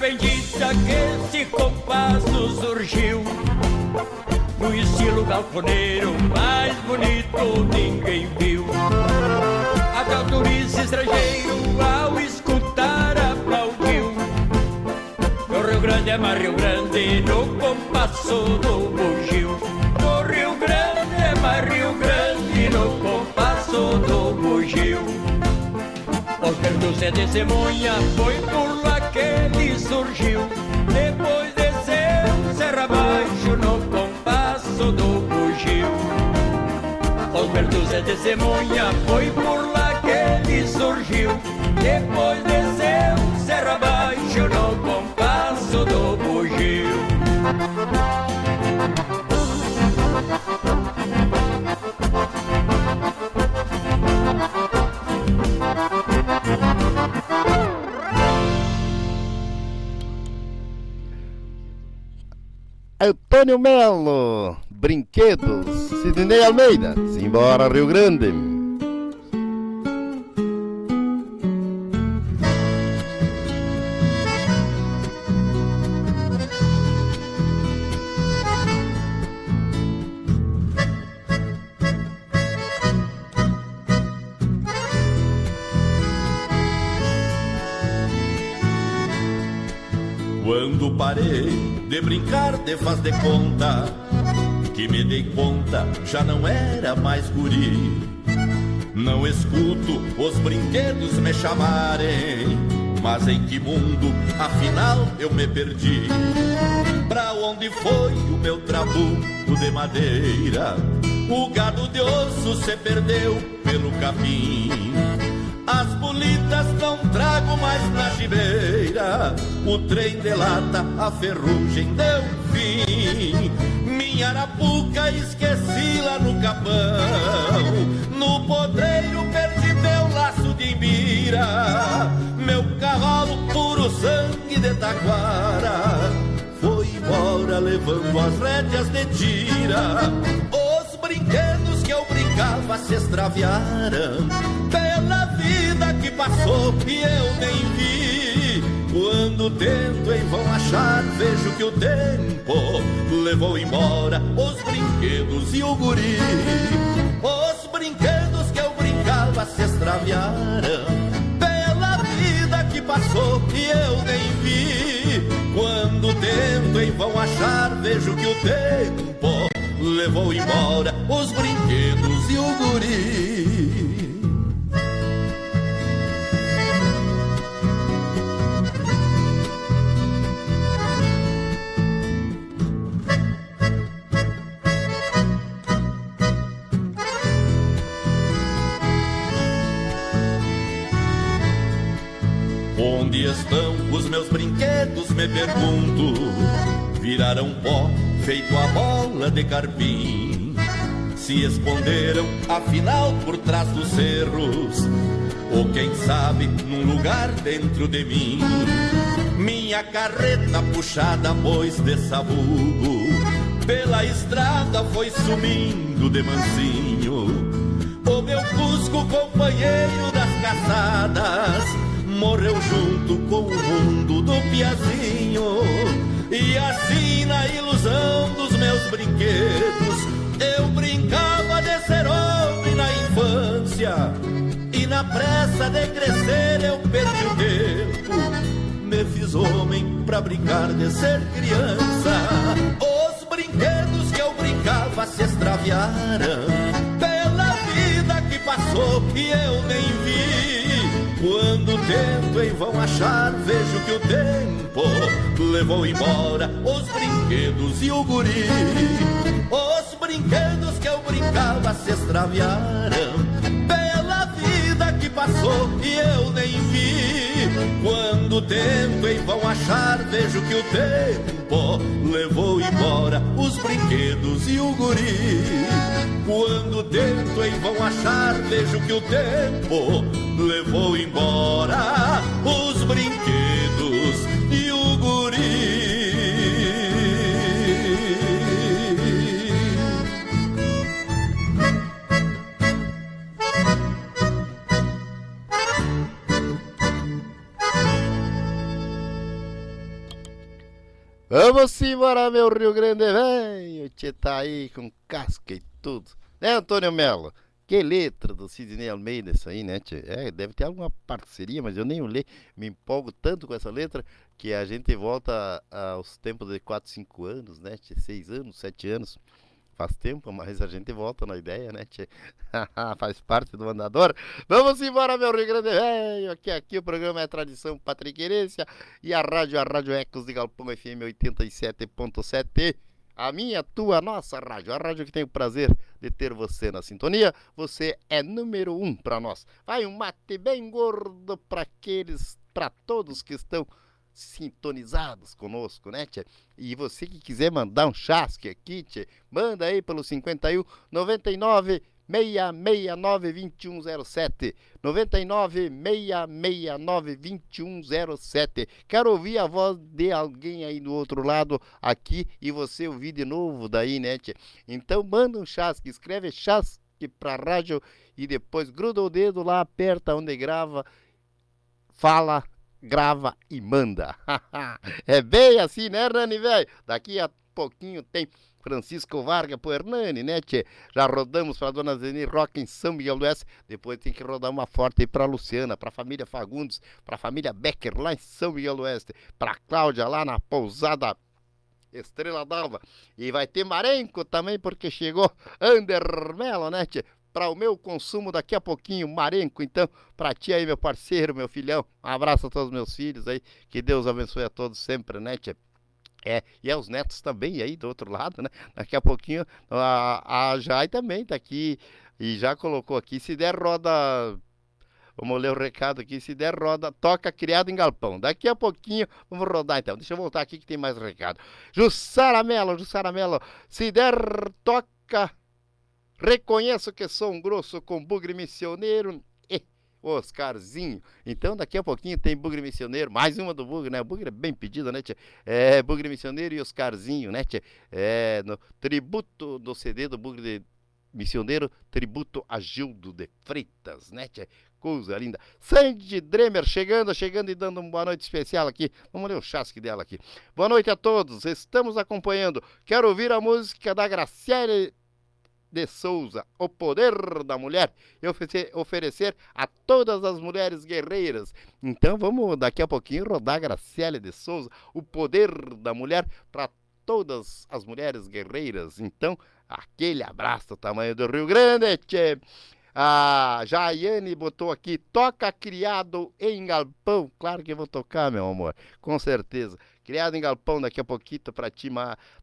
S10: Bendita que esse compasso surgiu No estilo galponeiro mais bonito ninguém viu. Até o turista estrangeiro ao escutar aplaudiu. No Rio Grande é mais Rio Grande no compasso do bugio. No Rio Grande é mais Rio Grande no compasso do bugio. Oscar do Zé testemunha foi por lá que ele surgiu. Depois desceu serra abaixo no compasso do bugio. Oscar do Zé testemunha foi por lá que ele surgiu. Depois desceu serra abaixo no compasso do bugio
S3: Antônio Melo, Brinquedos, Sidney Almeida, Simbora Rio Grande.
S5: Quando parei de brincar de faz de conta
S11: que me dei conta já não era mais guri. Não escuto os brinquedos me chamarem, mas em que mundo afinal eu me perdi? Pra onde foi o meu trabuco de madeira? O gado de osso se perdeu pelo caminho. As bolitas não trago mais na gibeira. O trem de lata, a ferrugem deu fim. Minha arapuca esqueci lá no capão. No podreiro perdi meu laço de imbira. Meu cavalo puro sangue de taquara. Foi embora levando as rédeas de tira. Os brinquedos que eu brincava se extraviaram pela vida que passou e eu nem vi. Quando tento em vão achar, vejo que o tempo levou embora os brinquedos e o guri. Os brinquedos que eu brincava se extraviaram pela vida que passou e eu nem vi. Quando tento em vão achar, vejo que o tempo levou embora os brinquedos e o guri. Estão os meus brinquedos, me pergunto. Viraram pó, feito a bola de carpim. Se esconderam, afinal, por trás dos cerros. Ou quem sabe, num lugar dentro de mim. Minha carreta puxada, pois de sabugo. Pela estrada foi sumindo de mansinho. O meu cusco, companheiro das caçadas morreu junto com o mundo do piazinho. E assim, na ilusão dos meus brinquedos, eu brincava de ser homem na infância. E na pressa de crescer, eu perdi o tempo. Me fiz homem pra brincar de ser criança. Os brinquedos que eu brincava se extraviaram pela vida que passou e eu nem vi. Quando tento em vão achar, vejo que o tempo levou embora os brinquedos e o guri. Os brinquedos que eu brincava se extraviaram passou e eu nem vi. Quando tento em vão achar, vejo que o tempo levou embora os brinquedos e o guri. Quando tento em vão achar, vejo que o tempo levou embora os brinquedos
S3: Vamos embora, meu Rio Grande velho. Tchê tá aí com casca e tudo. Né, Antônio Melo? Que letra do Sidney Almeida isso aí, né, tchê? É, deve ter alguma parceria, mas eu nem olhei. Me empolgo tanto com essa letra que a gente volta aos tempos de 4, 5 anos, né, tchê? 6 anos, 7 anos. Faz tempo, mas a gente volta na ideia, né? Faz parte do andador. Vamos embora, meu Rio Grande velho. Aqui, aqui o programa é Tradição Patriquerência e a rádio, a Rádio Ecos de Galpão FM 87.7. A minha, tua, nossa rádio, a rádio que tem o prazer de ter você na sintonia. Você é número um para nós. Vai um mate bem gordo para aqueles, para todos que estão sintonizados conosco, né, tia? E você que quiser mandar um chasque aqui, tia, manda aí pelo 51 99 669 2107 99 669 2107 Quero ouvir a voz de alguém aí do outro lado aqui e você ouvir de novo daí, né, tia? Então manda um chasque, escreve chasque pra rádio e depois gruda o dedo lá, aperta onde grava, fala grava e manda. é bem assim, né, Rani, velho? Daqui a pouquinho tem Francisco Vargas pro Hernani, né, tchê? Já rodamos pra Dona Zeni Rock em São Miguel do Oeste. Depois tem que rodar uma forte aí pra Luciana, pra família Fagundes, pra família Becker lá em São Miguel do Oeste, pra Cláudia lá na pousada Estrela d'Alva. E vai ter Marenco também, porque chegou Andermelo, né, tchê? Para o meu consumo daqui a pouquinho, Marenco. Então, para ti aí, meu parceiro, meu filhão, um abraço a todos os meus filhos aí. Que Deus abençoe a todos sempre, né, tchê? É, e aos netos também aí do outro lado, né? Daqui a pouquinho a, a Jai também tá aqui e já colocou aqui. Se der roda Vamos ler o recado aqui. Se der roda, toca criado em galpão. Daqui a pouquinho vamos rodar então. Deixa eu voltar aqui que tem mais recado. Jussara Melo, Jussara Melo. Se der, toca. Reconheço que sou um grosso com bugre missioneiro. E Oscarzinho. Então, daqui a pouquinho tem Bugre Missioneiro, mais uma do Bugre, né? O Bugre é bem pedido, né, tia? É, Bugre Missioneiro e Oscarzinho, né, tia? É, no tributo do CD do Bugre de Missioneiro, tributo a Gildo de Freitas, né? Coisa linda. Sandy Dremer chegando, chegando e dando uma boa noite especial aqui. Vamos ler o chasque dela aqui. Boa noite a todos, estamos acompanhando. Quero ouvir a música da Graciele de Souza, O Poder da Mulher, e oferecer, a todas as mulheres guerreiras. Então vamos daqui a pouquinho rodar Graciele de Souza, O Poder da Mulher, para todas as mulheres guerreiras. Então, aquele abraço, tamanho do Rio Grande, tchê. A Jaiane botou aqui, toca criado em galpão. Claro que eu vou tocar, meu amor, com certeza. Criado em galpão daqui a pouquinho pra ti,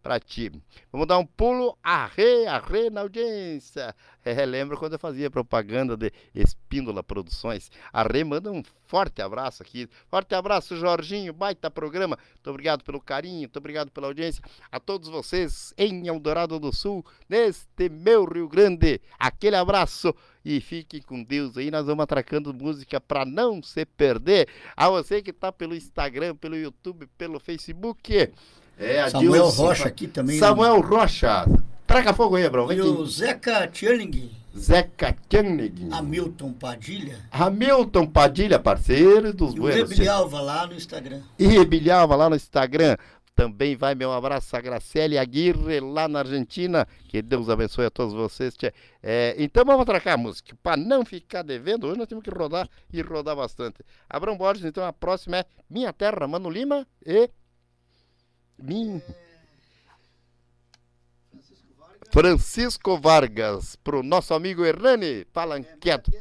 S3: pra ti. Vamos dar um pulo, arre, arre na audiência. É, lembra quando eu fazia propaganda de Espíndola Produções. Arre, manda um forte abraço aqui. Forte abraço, Jorginho, baita programa. Muito obrigado pelo carinho, muito obrigado pela audiência. A todos vocês em Eldorado do Sul, neste meu Rio Grande. Aquele abraço e fiquem com Deus aí. Nós vamos atracando música para não se perder. A você que tá pelo Instagram, pelo YouTube, pelo Facebook.
S12: É, Samuel Dilson, Rocha aqui também.
S3: Né? Samuel Rocha. Traga fogo aí, Abrão.
S12: E o Zeca Tcherning.
S3: Zeca Tcherning.
S12: Hamilton Padilha.
S3: Hamilton Padilha, parceiro dos
S12: e Buenos. E Rebilialva lá no Instagram.
S3: E Rebilialva lá no Instagram. Também vai meu abraço a Graciele Aguirre lá na Argentina. Que Deus abençoe a todos vocês. É, então vamos atracar a música. Para não ficar devendo, hoje nós temos que rodar e rodar bastante. Abrão Borges, então a próxima é Minha Terra, Mano Lima e. Min... Francisco Vargas, pro nosso amigo Hernani Palanqueto.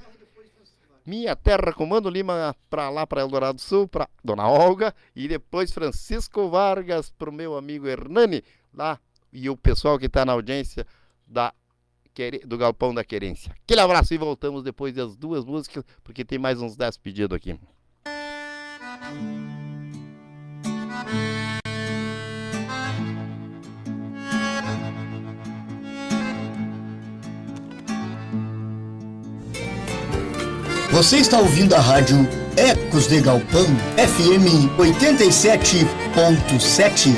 S3: Minha Terra, Comando Lima, para lá, para Eldorado Sul, para Dona Olga, e depois Francisco Vargas, para o meu amigo Hernani, lá, e o pessoal que está na audiência da, do Galpão da Querência. Aquele abraço e voltamos depois das duas músicas, porque tem mais uns 10 pedidos aqui.
S2: Você está ouvindo a rádio Ecos de Galpão, FM 87.7.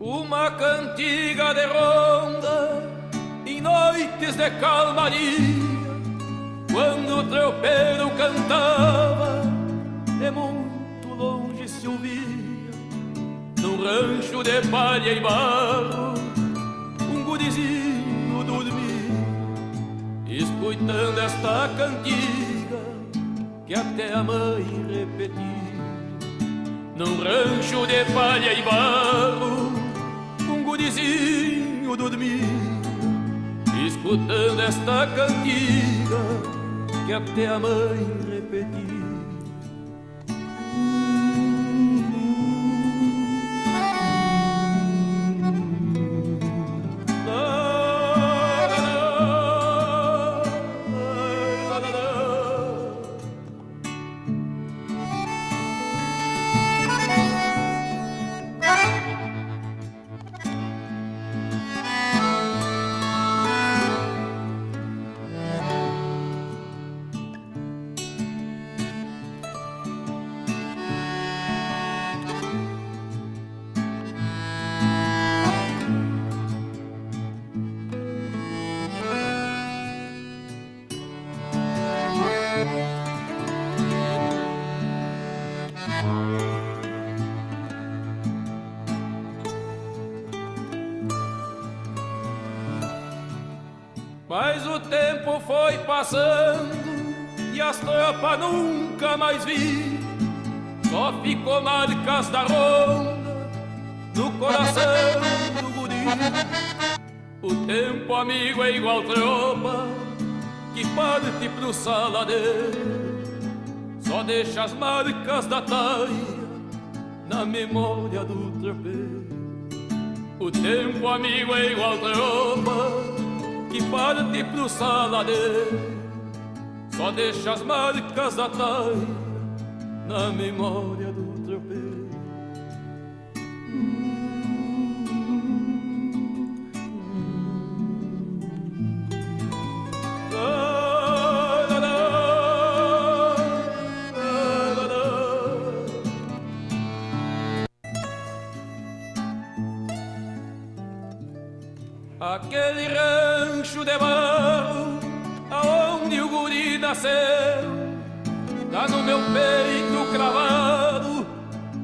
S7: Uma cantiga de ronda em noites de calmaria, quando o tropeiro cantava, de muito longe se ouvia num rancho de palha e barro, um gurizinho dormia, escutando esta cantiga que até a mãe repetia. Num rancho de palha e barro, um gurizinho dormia, escutando esta cantiga que até a mãe Só ficou marcas da ronda no coração do guri. O tempo amigo é igual tropa que parte pro saladeiro. Só deixa as marcas da taia na memória do tropeiro. O tempo amigo é igual tropa que parte pro saladeiro. Só deixa as marcas da taia na memória rancho de barro aonde o guri nasceu. Tá no meu peito cravado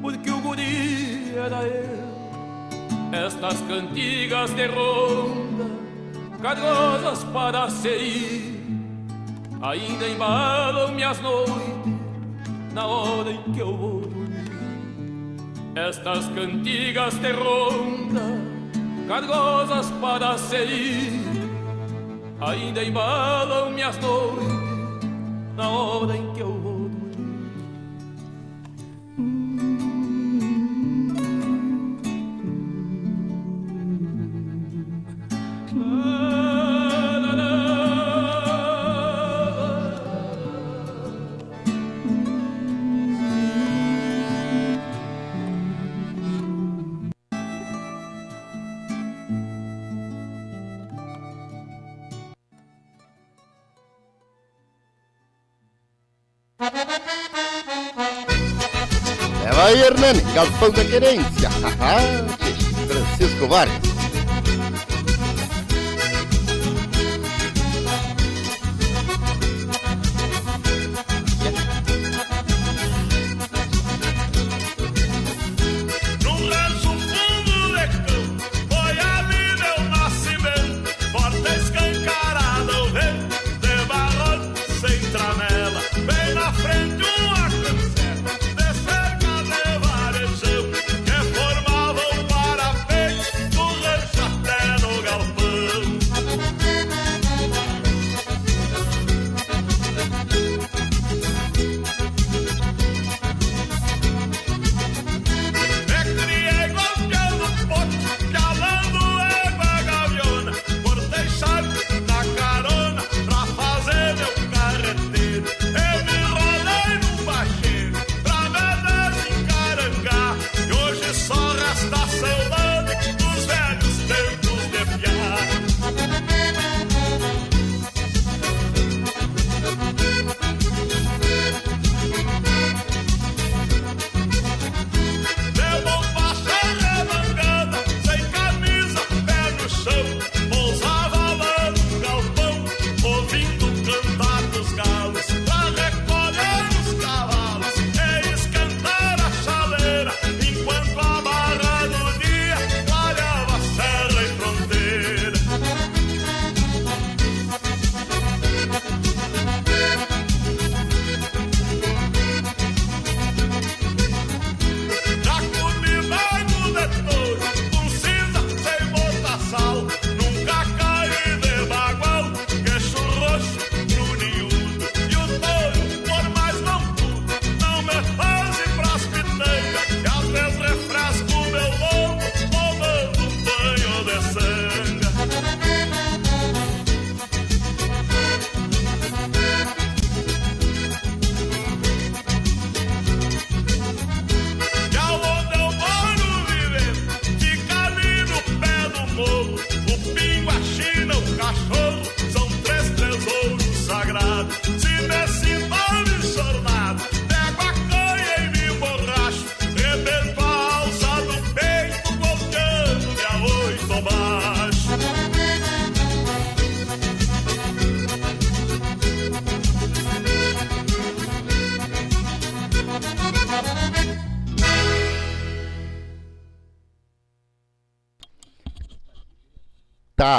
S7: Porque o guri era eu. Estas cantigas de ronda Cargosas para se ir Ainda embalam minhas noites Na hora em que eu vou dormir. Estas cantigas de ronda Cargosas para se ir Ainda embalam minhas noites Na hora em que eu
S13: Vai, Hernani, Galpão da Querência. Francisco Vargas.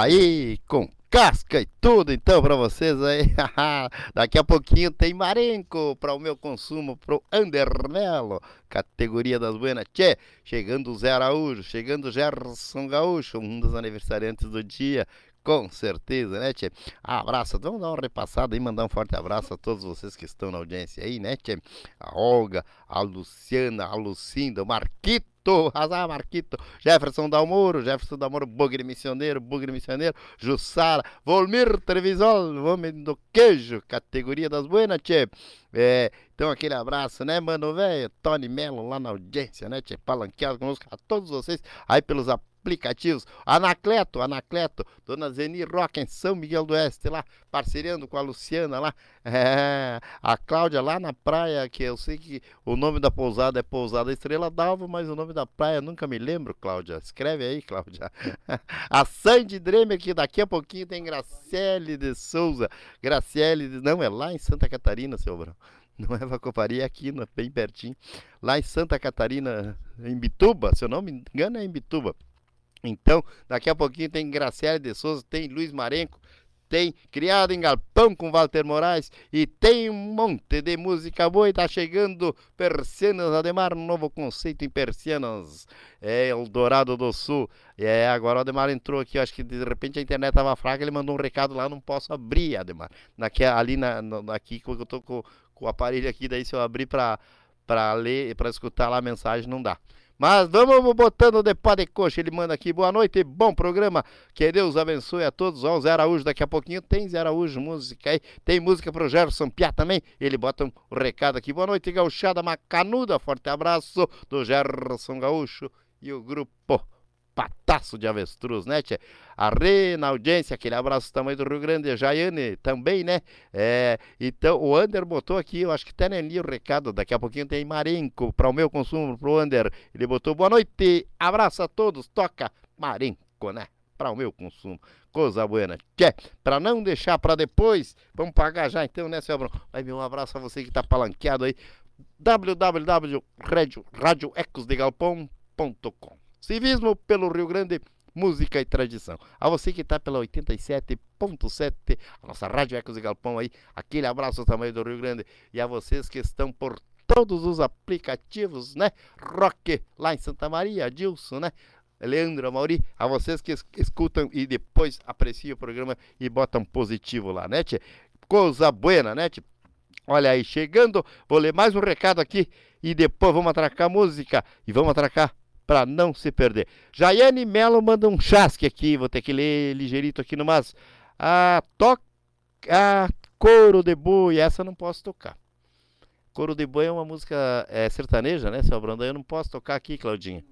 S13: Aí com
S3: casca e tudo, então, para vocês aí. Daqui a pouquinho tem Marenco para o meu consumo, pro Andermelo, categoria das buenas. Tchê, chegando o Zé Araújo, chegando o Gerson Gaúcho, um dos aniversariantes do dia. Com certeza, né, Tchê? Abraço, vamos dar uma repassada e mandar um forte abraço a todos vocês que estão na audiência aí, né, Tchê? A Olga, a Luciana, a Lucinda, o Marquito. Azar Marquito, Jefferson Dalmoro, Jefferson Dalmoro, Bugre Missioneiro, Bugre Missioneiro, Jussara, Volmir Trevisol, Homem do Queijo, categoria das buenas, tchê. É, então aquele abraço, né, mano, velho, Tony Melo lá na audiência, né, tchê, palanqueado conosco, a todos vocês aí pelos aplicativos. Anacleto, Anacleto, Dona Zeni Rock em São Miguel do Oeste, lá, parceirando com a Luciana lá. É, a Cláudia lá na praia, que eu sei que o nome da pousada é Pousada Estrela d'Alva, mas o nome da praia nunca me lembro, Cláudia. Escreve aí, Cláudia. a Sandy Dremer, que daqui a pouquinho tem Graciele de Souza. Graciele, de... não, é lá em Santa Catarina, seu Brão. Não é Vacoparia, é aqui, bem pertinho. Lá em Santa Catarina, em Bituba, se eu não me engano, é em Bituba. Então, daqui a pouquinho tem Graciela de Souza, tem Luiz Marenco, tem Criado em Galpão com Walter Moraes e tem um monte de música boa e tá chegando Persianas Ademar, um novo conceito em persianas, é Eldorado do Sul. É, agora o Ademar entrou aqui, acho que de repente a internet tava fraca, ele mandou um recado lá, não posso abrir, Ademar. Naqui, ali na, na, aqui, eu tô com, com o aparelho aqui, daí se eu abrir para ler, para escutar lá a mensagem, não dá. Mas vamos botando de pá de coxa. Ele manda aqui, boa noite, bom programa. Que Deus abençoe a todos. Ó, o Zé Araújo, daqui a pouquinho tem Zé Araújo música aí. Tem música pro Gerson Piá também. Ele bota um recado aqui. Boa noite, gauchada macanuda. Forte abraço do Gerson Gaúcho e o grupo pataço de avestruz, né, tia? A Rê na audiência, aquele abraço também do Rio Grande, Jaiane também, né? É, então, o Ander botou aqui, eu acho que até nem li o recado, daqui a pouquinho tem Marenco para o meu consumo, pro Ander. Ele botou boa noite, abraço a todos, toca Marenco, né? Para o meu consumo. Coisa buena. Tchê, para não deixar para depois, vamos pagar já então, né, seu Bruno? Vai um abraço a você que tá palanqueado aí. www.radioecosdegalpão.com Civismo pelo Rio Grande, música e tradição. A você que está pela 87.7, a nossa Rádio Ecos e Galpão aí, aquele abraço também do Rio Grande. E a vocês que estão por todos os aplicativos, né? Rock lá em Santa Maria, Adilson, né? Leandro Mauri, a vocês que escutam e depois apreciam o programa e botam positivo lá, né, tia? Coisa buena, né? Olha aí, chegando, vou ler mais um recado aqui e depois vamos atracar música e vamos atracar para não se perder. Jaiane Melo manda um chasque aqui, vou ter que ler ligeirito aqui no mas. Ah, toca ah, Coro de Boi, essa eu não posso tocar. Coro de Boi é uma música é, sertaneja, né, seu Brandão? Eu não posso tocar aqui, Claudinha.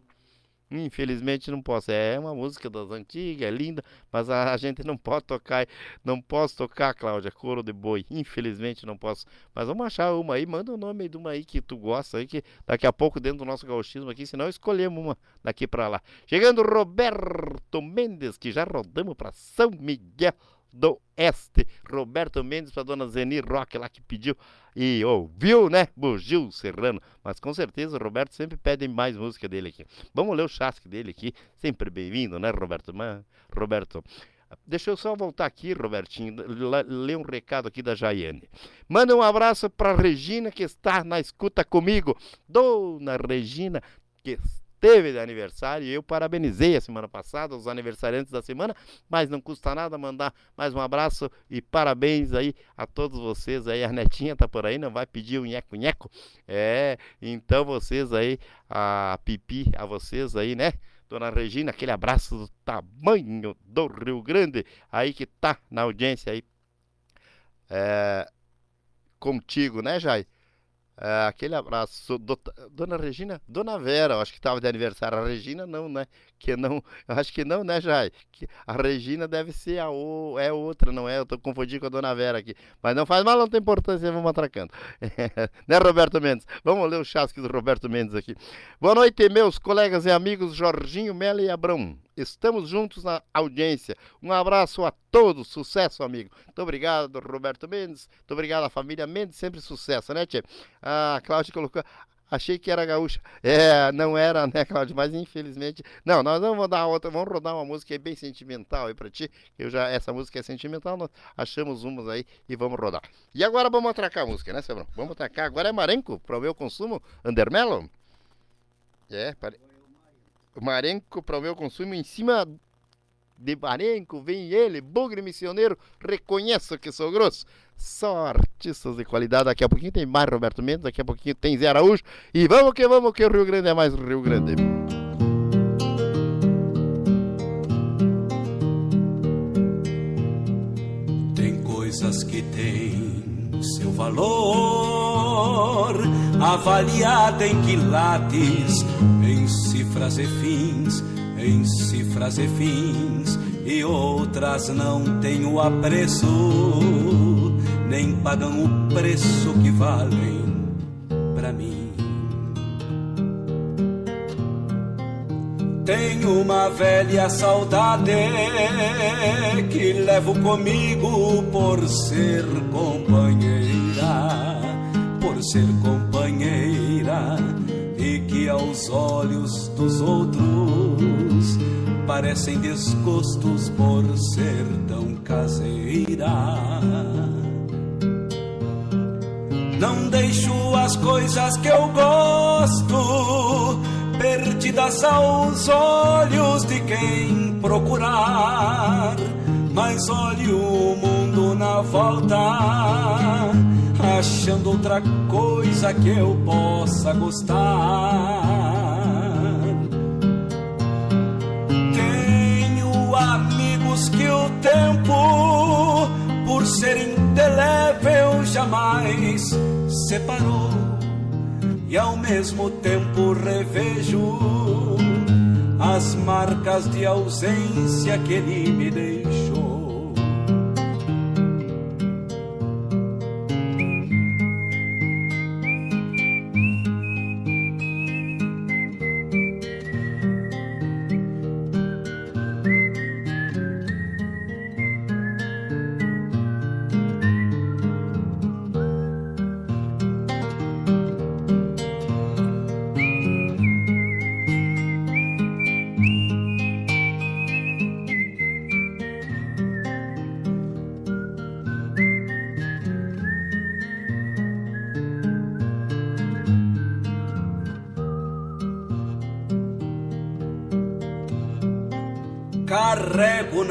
S3: Infelizmente não posso. É uma música das antigas, é linda, mas a, gente não pode tocar. Não posso tocar, Cláudia, Coro de Boi. Infelizmente não posso. Mas vamos achar uma aí. Manda o nome de uma aí que tu gosta aí, que daqui a pouco dentro do nosso gauchismo aqui, senão escolhemos uma daqui para lá. Chegando Roberto Mendes, que já rodamos para São Miguel do Oeste. Roberto Mendes para dona Zeni Roque lá que pediu e ouviu, né? Bugio Serrano. Mas com certeza o Roberto sempre pede mais música dele aqui. Vamos ler o chasque dele aqui. Sempre bem-vindo, né, Roberto? Mas, Roberto. Deixa eu só voltar aqui, Robertinho, ler um recado aqui da Jaiane. Manda um abraço para Regina que está na escuta comigo. Dona Regina, que está teve de aniversário. Eu parabenizei a semana passada os aniversariantes da semana, mas não custa nada mandar mais um abraço e parabéns aí a todos vocês aí. A netinha tá por aí, não vai pedir o nheco-nheco. É, então vocês aí, a Pipi, a vocês aí, né? Dona Regina, aquele abraço do tamanho do Rio Grande, aí que tá na audiência aí. É, contigo, né, Jai? É, aquele abraço. Do, dona Regina, Dona Vera, acho que estava de aniversário. A Regina não, né? Que não, acho que não, né, Jai? Que a Regina deve ser a o, é outra, não é? Eu tô confundindo com a Dona Vera aqui. Mas não faz mal, não tem importância, vamos atracando. né, Roberto Mendes? Vamos ler o chasque do Roberto Mendes aqui. Boa noite, meus colegas e amigos Jorginho Melo e Abrão. Estamos juntos na audiência. Um abraço a todos, sucesso, amigo. Muito obrigado, Roberto Mendes. Muito obrigado à família Mendes, sempre sucesso, né, Tia? A Cláudia colocou. Achei que era gaúcha. É, não era, né, Cláudio? Mas infelizmente. Não, nós vamos dar outra, vamos rodar uma música bem sentimental aí pra ti. Eu já, essa música é sentimental, nós achamos umas aí e vamos rodar. E agora vamos atracar a música, né, Sebrão? Vamos atracar. Agora é Marenco, para o meu consumo, Undermelon. É, pare... Marenco para o meu consumo em cima de Marenco, vem ele, bugre missioneiro, reconheço que sou grosso. Só artistas de qualidade. Daqui a pouquinho tem mais Roberto Mendes, daqui a pouquinho tem Zé Araújo. E vamos que vamos, que o Rio Grande é mais Rio Grande.
S14: Tem coisas que têm seu valor, avaliada em quilates, em cifras e fins, em cifras e fins, e outras não têm o apreço, nem pagam o preço que valem para mim. Tenho uma velha saudade que levo comigo por ser companheira, por ser companheira, e que aos olhos dos outros parecem desgostos por ser tão caseira. Não deixo as coisas que eu gosto perdidas aos olhos de quem procurar. Mas olhe o mundo na volta, achando outra coisa que eu possa gostar. Tenho amigos que o tempo, por ser indelével, jamais separou e ao mesmo tempo revejo as marcas de ausência que ele me deixou.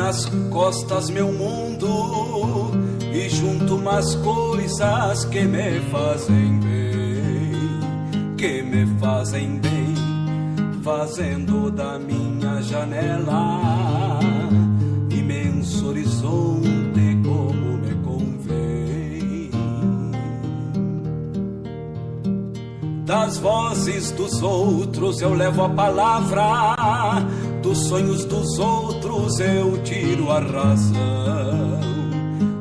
S14: Nas costas meu mundo e junto umas coisas que me fazem bem, que me fazem bem, fazendo da minha janela imenso horizonte como me convém. Das vozes dos outros eu levo a palavra, dos sonhos dos outros eu tiro a razão.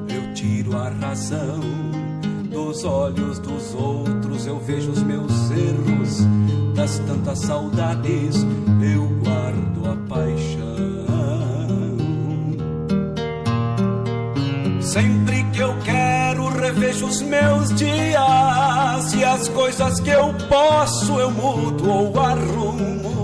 S14: Eu tiro a razão dos olhos dos outros, eu vejo os meus erros, das tantas saudades eu guardo a paixão. Sempre que eu quero, revejo os meus dias e as coisas que eu posso eu mudo ou arrumo.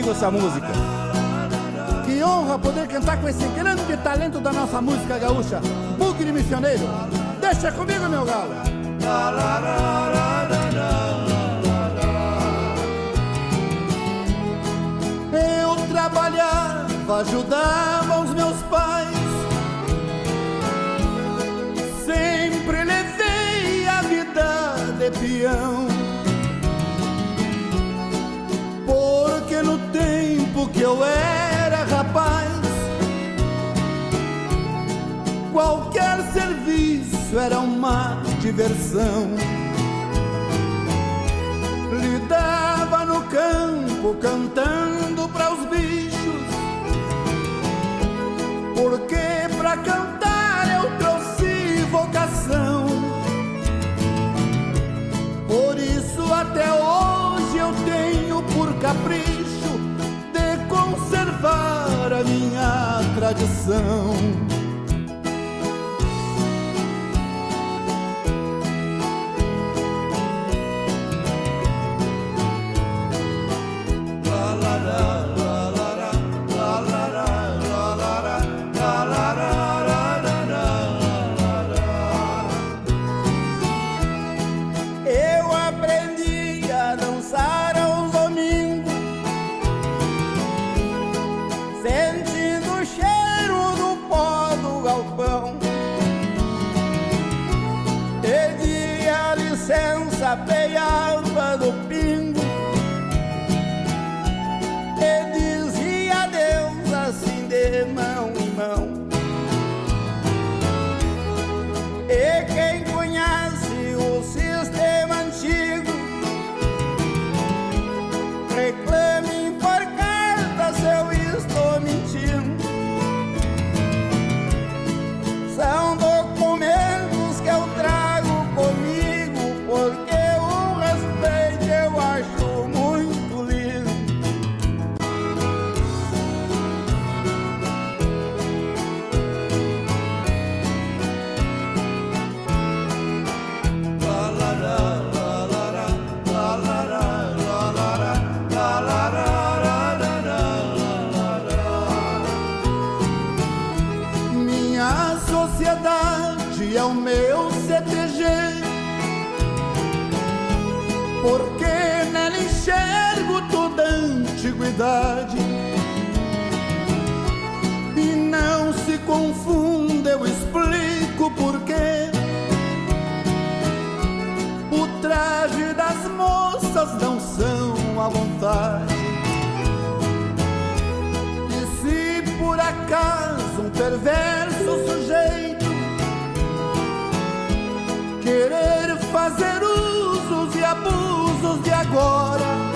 S10: comigo essa música.
S15: Que honra poder cantar com esse grande talento da nossa música gaúcha, Bugre Missioneiro. Deixa comigo, meu galo.
S16: Eu trabalhava, ajudava os meus pais. Sempre levei a vida de peão. Tempo que eu era rapaz, qualquer serviço era uma diversão. Lidava no campo cantando para os bichos, porque pra cantar eu trouxe vocação. Por isso até hoje tradição. E não se confunda, eu explico porquê. O traje das moças não são à vontade. E se por acaso um perverso sujeito querer fazer usos e abusos de agora,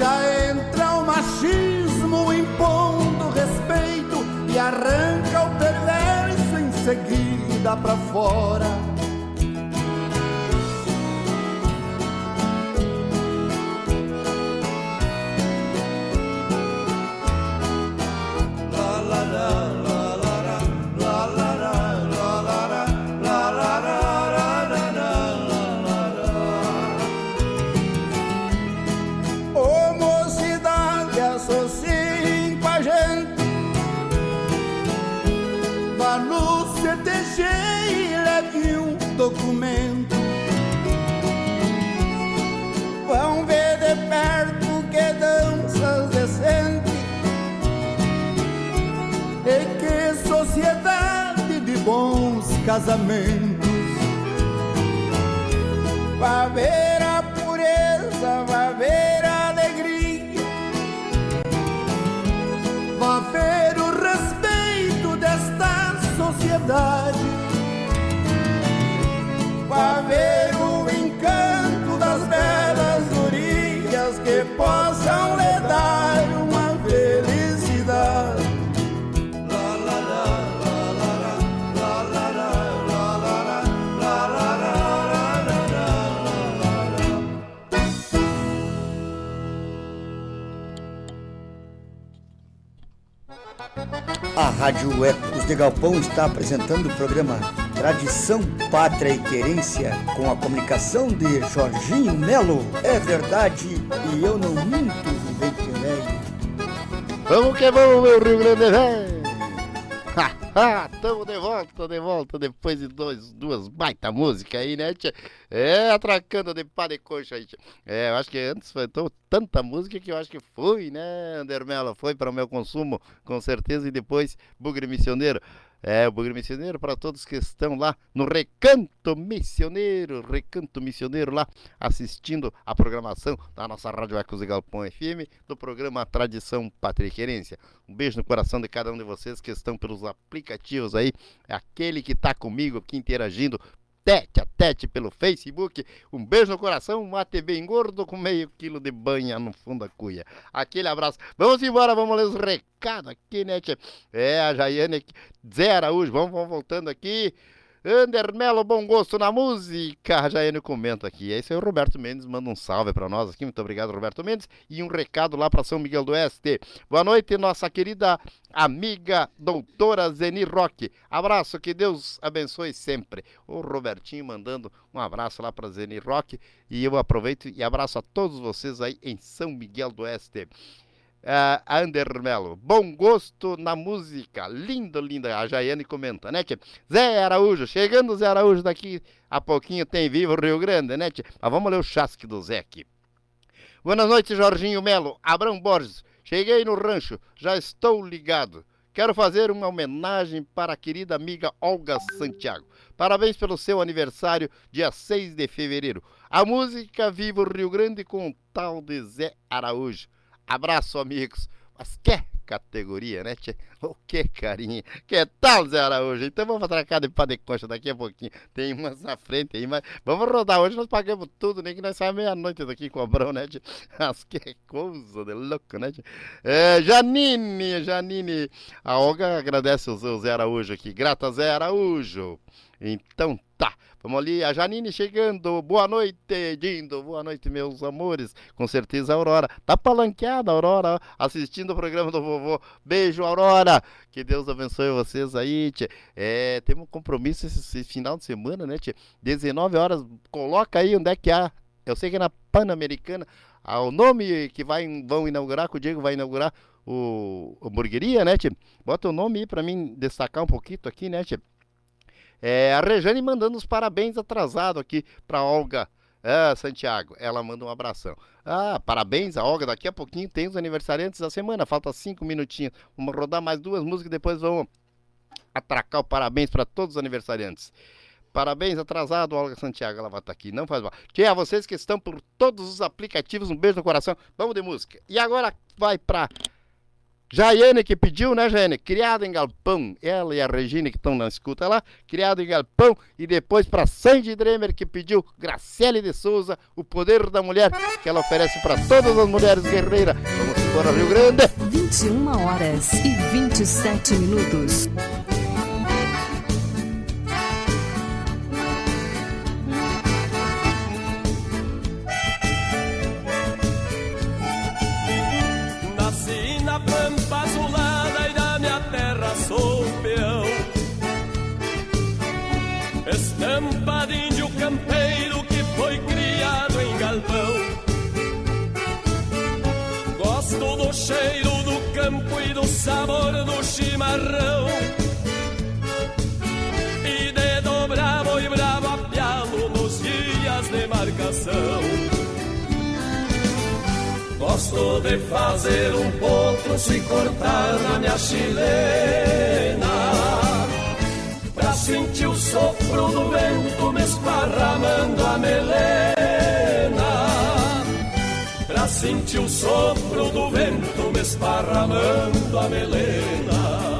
S16: já entra o machismo impondo respeito e arranca o perverso em seguida pra fora. Casamentos. Vai ver a pureza, vai ver a alegria, vai ver o respeito desta sociedade, vai ver
S7: A Rádio Ecos de Galpão está apresentando o programa Tradição, Pátria e Querência com a comunicação de Jorginho Melo. É verdade e eu não minto, vivente velho.
S3: Vamos que vamos, meu Rio Grande Velho! Estamos de volta, de volta, depois de dois, duas baita músicas aí, né, tia? É, atracando de pá de coxa aí, tia. É, eu acho que antes foi tão- tanta música que eu acho que foi, né, Andermelo? Foi para o meu consumo, com certeza, e depois Bugre Missioneiro. É, o Bugre Missioneiro para todos que estão lá no Recanto Missioneiro, Recanto Missioneiro lá, assistindo a programação da nossa Rádio Ecos e Galpão FM, do programa Tradição Pátria e Querência. Um beijo no coração de cada um de vocês que estão pelos aplicativos aí, aquele que está comigo aqui interagindo tete a tete pelo Facebook. Um beijo no coração, um mate bem gordo com meio quilo de banha no fundo da cuia. Aquele abraço. Vamos embora, vamos ler os recados aqui, né, tia? É, a Jaiane Zé Araújo, vamos, vamos voltando aqui. Ander Melo, bom gosto na música. A Jaiane comenta aqui. É o Roberto Mendes, manda um salve para nós aqui. Muito obrigado, Roberto Mendes. E um recado lá para São Miguel do Oeste. Boa noite, nossa querida amiga doutora Zeni Roque. Abraço, que Deus abençoe sempre. O Robertinho mandando um abraço lá para Zeni Roque. E eu aproveito e abraço a todos vocês aí em São Miguel do Oeste. Uh, Ander Melo, bom gosto na música, lindo, linda, a Jaiane comenta, né, tia? Zé Araújo, chegando Zé Araújo daqui a pouquinho tem Vivo Rio Grande, né, tia? Mas vamos ler o chasque do Zé aqui. Boa noite, Jorginho Melo, Abrão Borges, cheguei no rancho, já estou ligado. Quero fazer uma homenagem para a querida amiga Olga Santiago. Parabéns pelo seu aniversário, dia 6 de fevereiro. A música Vivo Rio Grande com o tal de Zé Araújo. Abraço, amigos. Mas que categoria, né, tia? O que carinha. Que tal, Zé Araújo? Então vamos atracar de pá de coxa daqui a pouquinho. Tem umas na frente aí, mas vamos rodar. Hoje nós pagamos tudo, nem que nós saímos meia-noite daqui com o Abrão, né, tia? Mas que coisa de louco, né, tia? É, Janine, Janine. A Olga agradece o Zé Araújo aqui. Grata, Zé Araújo. Então tá. Vamos ali, a Janine chegando. Boa noite, Dindo. Boa noite, meus amores. Com certeza, Aurora. Tá palanqueada, Aurora, assistindo o programa do vovô. Beijo, Aurora. Que Deus abençoe vocês aí, tia. É, temos um compromisso esse, esse final de semana, né, tia? 19 horas. Coloca aí onde é que há. Eu sei que é na Pan-Americana. Ah, o nome que vai, vão inaugurar, que o Diego vai inaugurar o, o hamburgueria, né, tia? Bota o nome aí pra mim destacar um pouquinho aqui, né, tia? É, a Rejane mandando os parabéns atrasado aqui para Olga é, Santiago. Ela manda um abração. Ah, parabéns a Olga. Daqui a pouquinho tem os aniversariantes da semana. Falta cinco minutinhos. Vamos rodar mais duas músicas e depois vamos atracar o parabéns para todos os aniversariantes. Parabéns atrasado, Olga Santiago. Ela vai estar aqui. Não faz mal. Que a vocês que estão por todos os aplicativos. Um beijo no coração. Vamos de música. E agora vai para Jaiane que pediu, né, Jaiane? Criada em galpão. Ela e a Regina que estão na escuta lá. Criada em galpão. E depois para Sandy Dremer que pediu Graciele de Souza, o poder da mulher que ela oferece para todas as mulheres guerreiras. Vamos embora, Rio Grande.
S6: 21 horas e 27 minutos.
S14: Cheiro do campo e do sabor do chimarrão. E de dobrar boi bravo a pialo nos dias de marcação. Gosto de fazer um potro se cortar na minha chile
S7: sentir o sopro do vento me esparramando a melena. Pra sentir o sopro do vento esparramando a melena.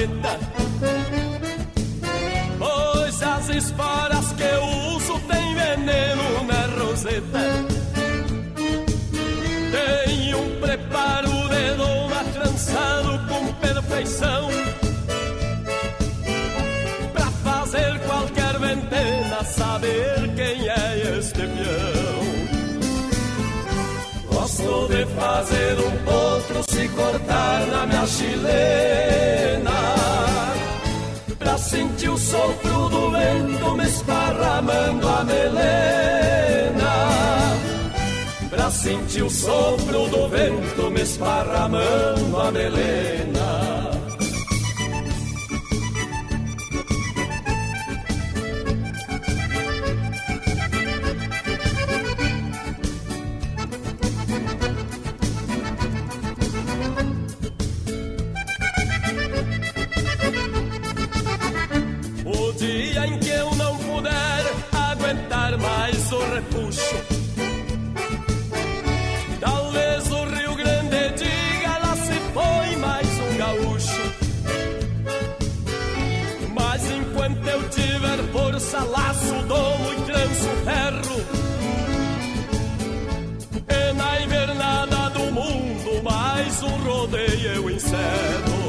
S7: paleta. Pois as esporas que eu uso tem veneno na roseta. Tem um preparo de doma trançado com perfeição. Pra fazer qualquer ventena saber quem é este peão. Gosto de fazer um potro cortar na minha chilena. Pra sentir o sopro do vento me esparramando a melena. Pra sentir o sopro do vento me esparramando a melena força, laço, domo e tranço ferro. E na invernada do mundo mais um rodeio eu encerro.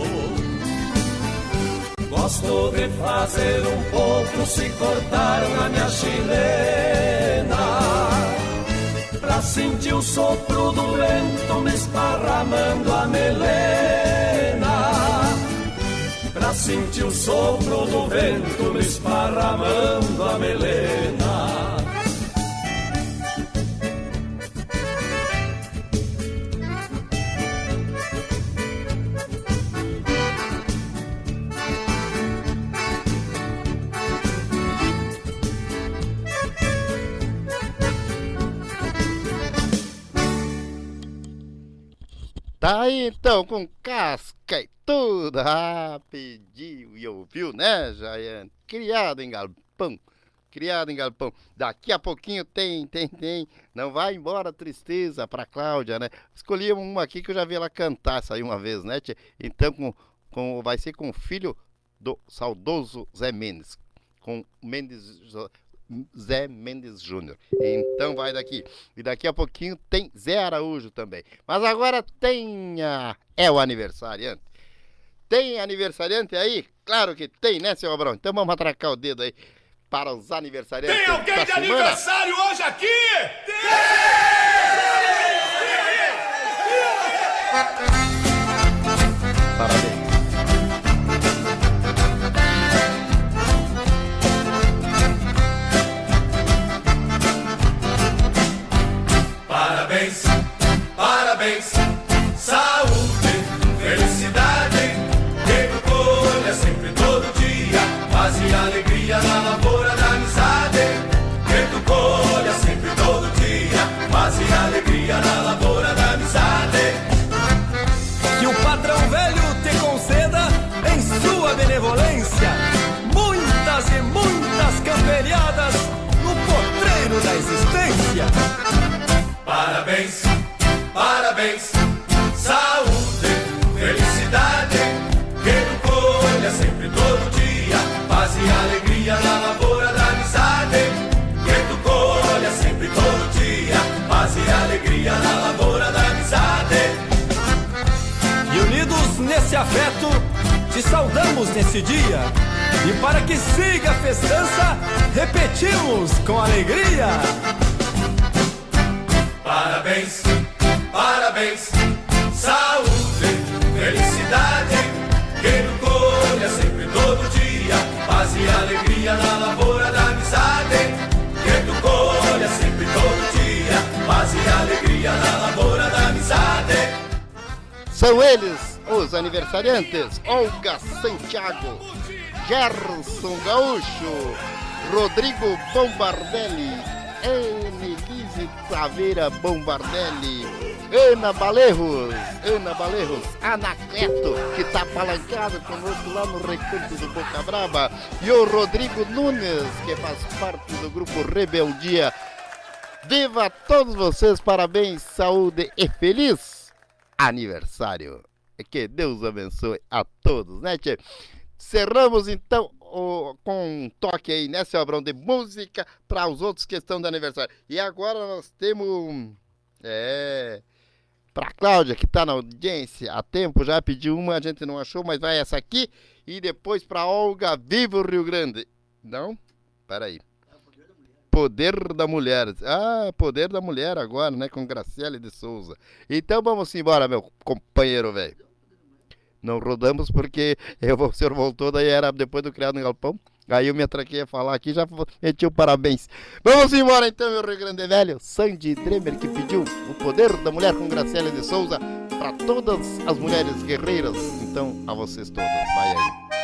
S7: Gosto de fazer um pouco se cortar na minha chilena. Pra sentir o sopro do vento me esparramando a melena Pra sentir o sopro do vento me esparramando a melena.
S3: Tá aí então, com casca tudo. Pediu e ouviu, né, Jaiane? Criado em galpão. Criado em galpão. Daqui a pouquinho tem, tem, tem. Não vai embora tristeza pra Cláudia, né? Escolhi uma aqui que eu já vi ela cantar aí uma vez, né, tia? Então, com, com, vai ser com o filho do saudoso Zé Mendes. Com Mendes. Zé Mendes Júnior. Então vai daqui. E daqui a pouquinho tem Zé Araújo também. Mas agora tem a... é o aniversariante. Tem aniversariante aí? Claro que tem, né, seu Abrão? Então vamos atracar o dedo aí para os aniversariantes.
S11: Tem alguém
S3: da
S11: de
S3: semana.
S11: aniversário hoje aqui?
S3: Parabéns.
S11: Parabéns, parabéns, na lavoura
S3: da amizade. tu colha sempre todo dia, paz e alegria na lavoura da amizade. Que o patrão velho te conceda em sua benevolência muitas e muitas camperiadas no potreiro da existência.
S11: Parabéns, parabéns. Nesse afeto, te saudamos nesse dia. E para que siga a festança, repetimos com alegria.
S3: Parabéns, parabéns, saúde, felicidade, que tu colha sempre todo dia, paz e alegria na lavoura da amizade. Que tu colha sempre todo dia, paz e alegria na lavoura da amizade.
S17: São eles os aniversariantes: Olga Santiago, Gerson Gaúcho, Rodrigo Bombardelli, Annelise Taveira Bombardelli, Ana Balerros, Ana Balerros, Anacleto, que tá apalancado conosco lá no recanto do Boca Braba, e o Rodrigo Nunes, que faz parte do grupo Rebeldia. Viva todos vocês, parabéns, saúde e feliz aniversário. Que Deus abençoe a todos, né, tchê? Cerramos então o- com um toque aí, né, seu Abrão, de música para os outros que estão de aniversário. E agora nós temos. É. Pra Cláudia, que tá na audiência há tempo, já pediu uma, a gente não achou, mas vai essa aqui. E depois pra Olga Viva o Rio Grande. Não? Peraí. Poder da Mulher. Ah, Poder da Mulher agora, né? Com Graciele de Souza. Então vamos embora, meu companheiro, velho. Não rodamos porque eu, o senhor voltou, daí era depois do Criado no Galpão. Aí eu me atraquei a falar aqui, já meti o parabéns. Vamos embora então, meu Rio Grande Velho. Sandy Dremer que pediu o poder da mulher com Graciela de Souza para todas as mulheres guerreiras. Então, a vocês todas. Vai aí.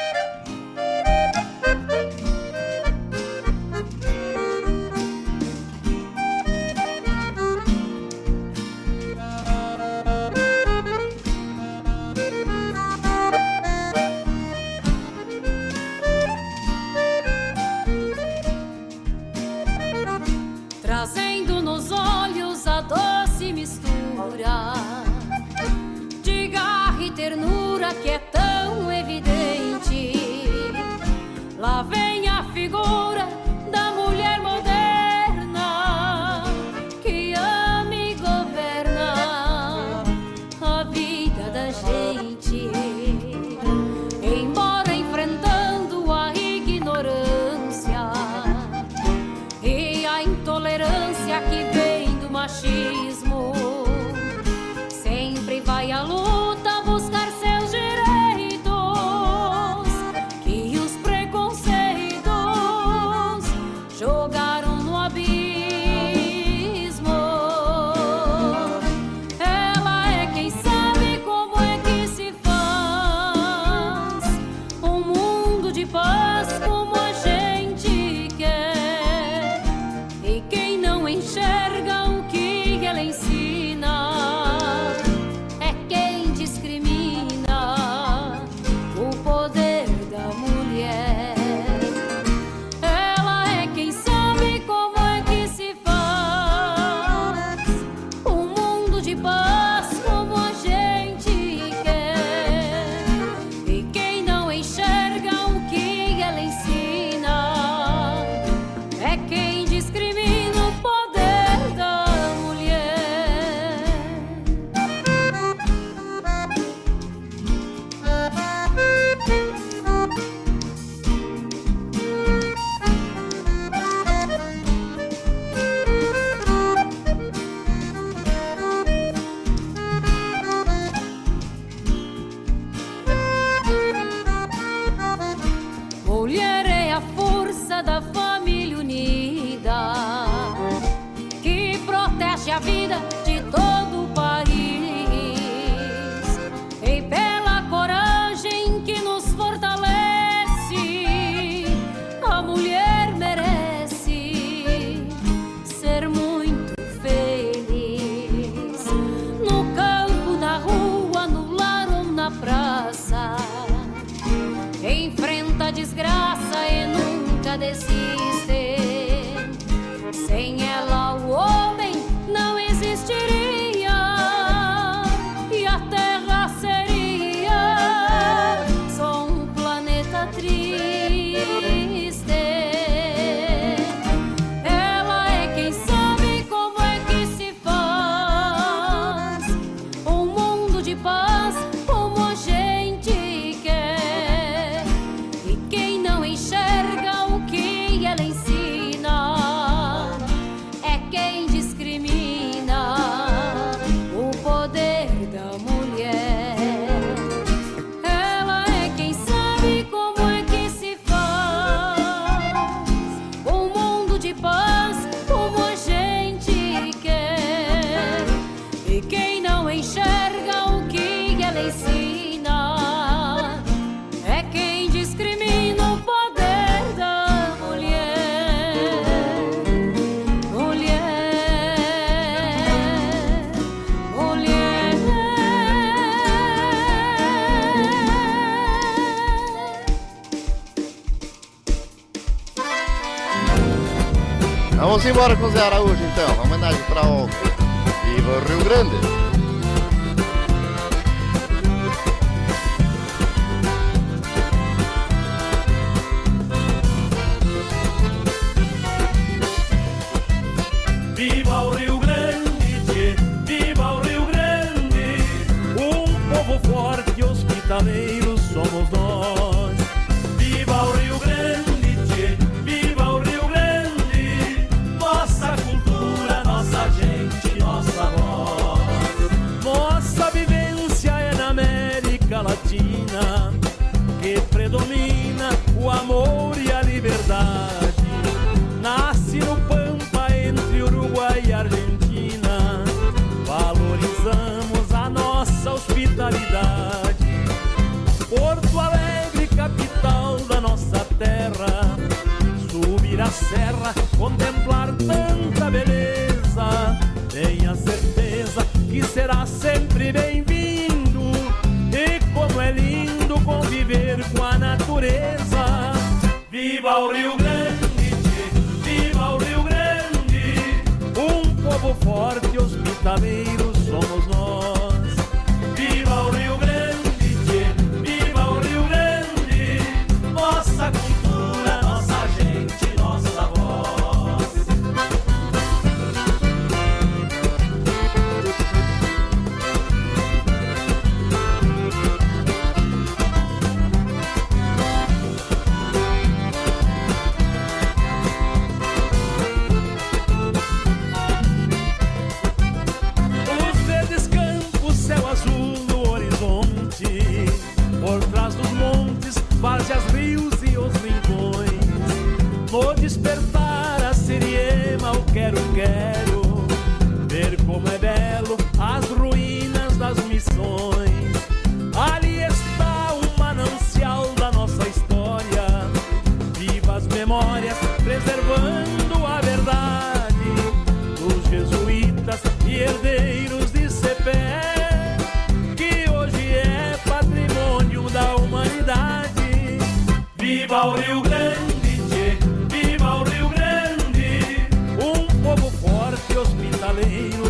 S3: day.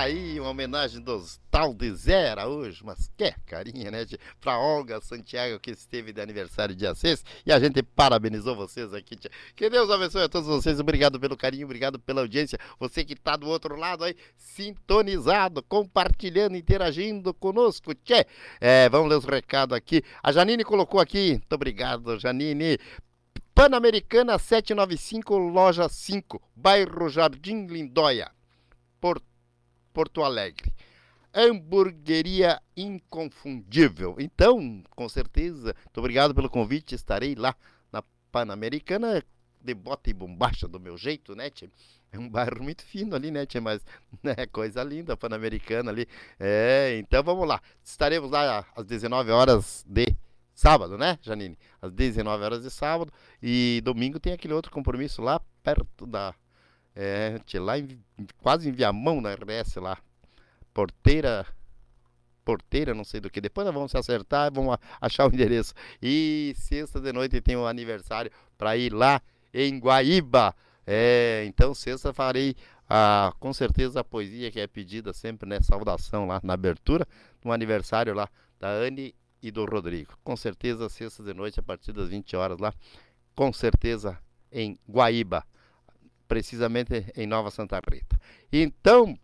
S3: Aí, uma homenagem dos tal de Zé Araújo, mas que carinha, né? Pra Olga Santiago, que esteve de aniversário dia 6, e a gente parabenizou vocês aqui, tchê. Que Deus abençoe a todos vocês, obrigado pelo carinho, obrigado pela audiência, você que tá do outro lado aí, sintonizado, compartilhando, interagindo conosco, tchê! É, vamos ler os recados aqui. A Janine colocou aqui, muito obrigado, Janine. Pan-Americana 795, loja 5, bairro Jardim Lindóia, Por- Porto Alegre. Hamburgueria inconfundível. Então, com certeza, muito obrigado pelo convite. Estarei lá na Pan-Americana, de bota e bombacha do meu jeito, né, tchê? É um bairro muito fino ali, né, tchê? Mas é coisa linda, Pan-Americana ali. É, então vamos lá. Estaremos lá às 19 horas de sábado, né, Janine? Às 19 horas de sábado. E domingo tem aquele outro compromisso lá perto da. É, tchê, lá em, quase em Viamão, na RS lá. Porteira. Porteira, não sei do que. Depois nós vamos se acertar, vamos achar o endereço. E sexta de noite tem um aniversário para ir lá em Guaíba. É, então sexta farei com certeza a poesia que é pedida sempre, né? Saudação lá na abertura, no aniversário lá da Anne e do Rodrigo. Com certeza sexta de noite a partir das 20 horas lá, com certeza em Guaíba, precisamente em Nova Santa Rita. Então,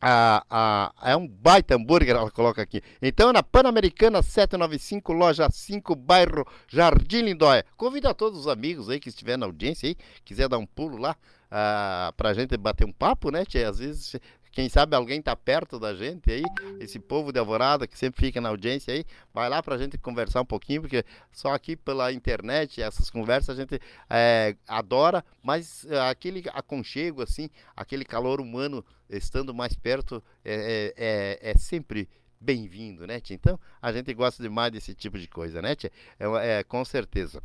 S3: a, a, é um baita hambúrguer, ela coloca aqui. Então, na Pan-Americana 795, loja 5, bairro Jardim Lindóia. Convido a todos os amigos aí que estiver na audiência aí, quiser dar um pulo lá, ah, pra gente bater um papo, né, tia? Às vezes, quem sabe alguém tá perto da gente aí, esse povo de Alvorada que sempre fica na audiência aí, vai lá pra gente conversar um pouquinho, porque só aqui pela internet, essas conversas a gente é, adora, mas é, aquele aconchego, assim, aquele calor humano estando mais perto é, é, é, é sempre bem-vindo, né, tia? Então, a gente gosta demais desse tipo de coisa, né, tia? É, é, com certeza.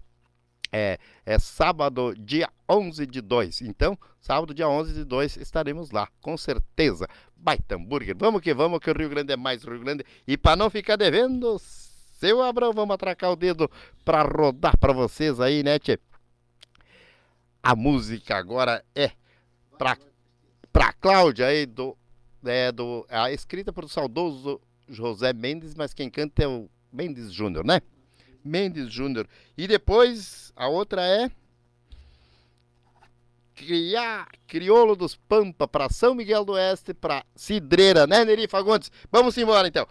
S3: É, é sábado, dia 11 de 2. Então, sábado, dia 11 de 2, estaremos lá, com certeza. Baita hambúrguer. Vamos que vamos, que o Rio Grande é mais Rio Grande. E para não ficar devendo, seu Abrão, vamos atracar o dedo para rodar para vocês aí, né, tchê? A música agora é para para Cláudia aí do é do a escrita por saudoso José Mendes, mas quem canta é o Mendes Júnior, né? Mendes Júnior. E depois a outra é Criar, Crioulo dos Pampa para São Miguel do Oeste para Cidreira, né, Neri Fagundes? Vamos embora então.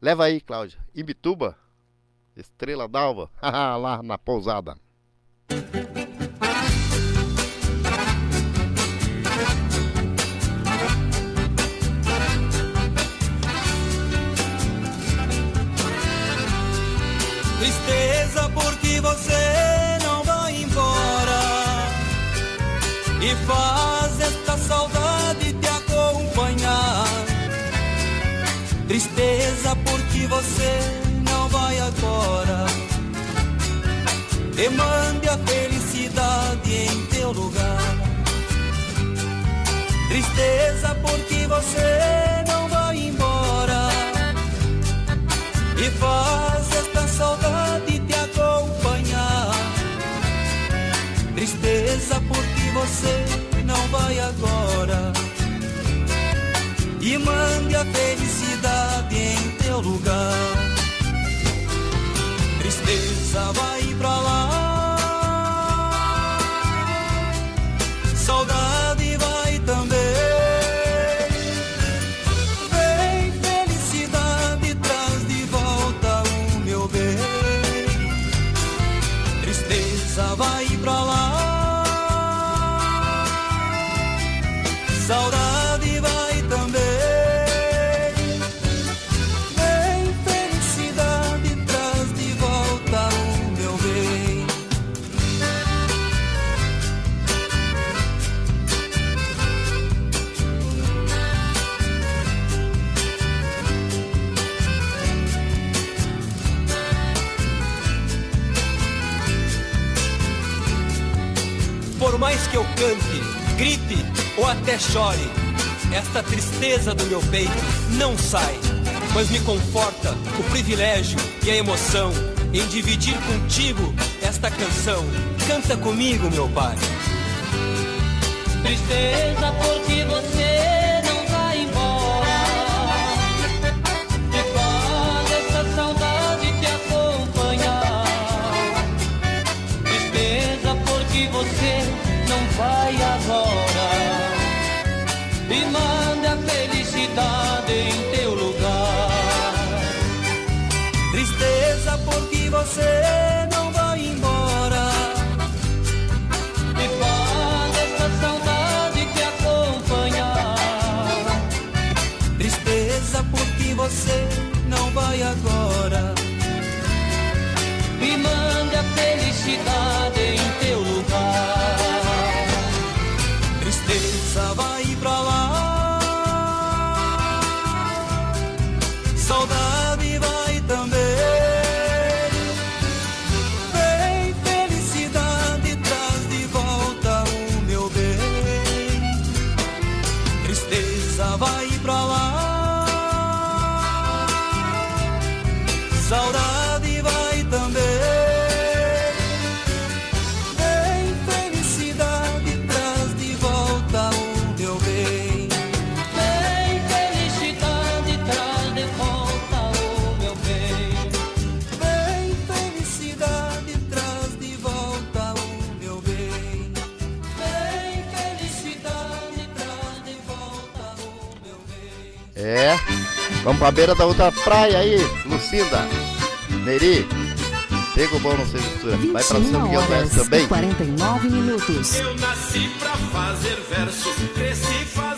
S3: Leva aí, Cláudia. Ibituba, Estrela d'Alva, lá na pousada.
S18: Você não vai agora. E mande a felicidade em teu lugar. Tristeza porque você não vai embora. E faz esta saudade te acompanhar. Tristeza porque você não vai agora. E mande a felicidade em teu lugar. Tristeza vai pra lá
S19: ou até chore, esta tristeza do meu peito não sai, pois me conforta o privilégio e a emoção em dividir contigo esta canção. Canta comigo, meu pai.
S18: Tristeza porque você não vai embora E faz essa saudade te acompanhar Tristeza porque você não vai agora felicidade em teu lugar Tristeza porque você não vai embora e faz essa saudade te acompanhar. Tristeza porque você não vai agora. E mande a felicidade
S3: Vamos pra beira da outra praia aí, Lucinda. Neri. Pego bom, não sei mistura. Vai pra São
S6: 21
S3: Miguel do Oeste também.
S6: e 49 minutos.
S11: Eu nasci pra fazer versos, cresci fazendo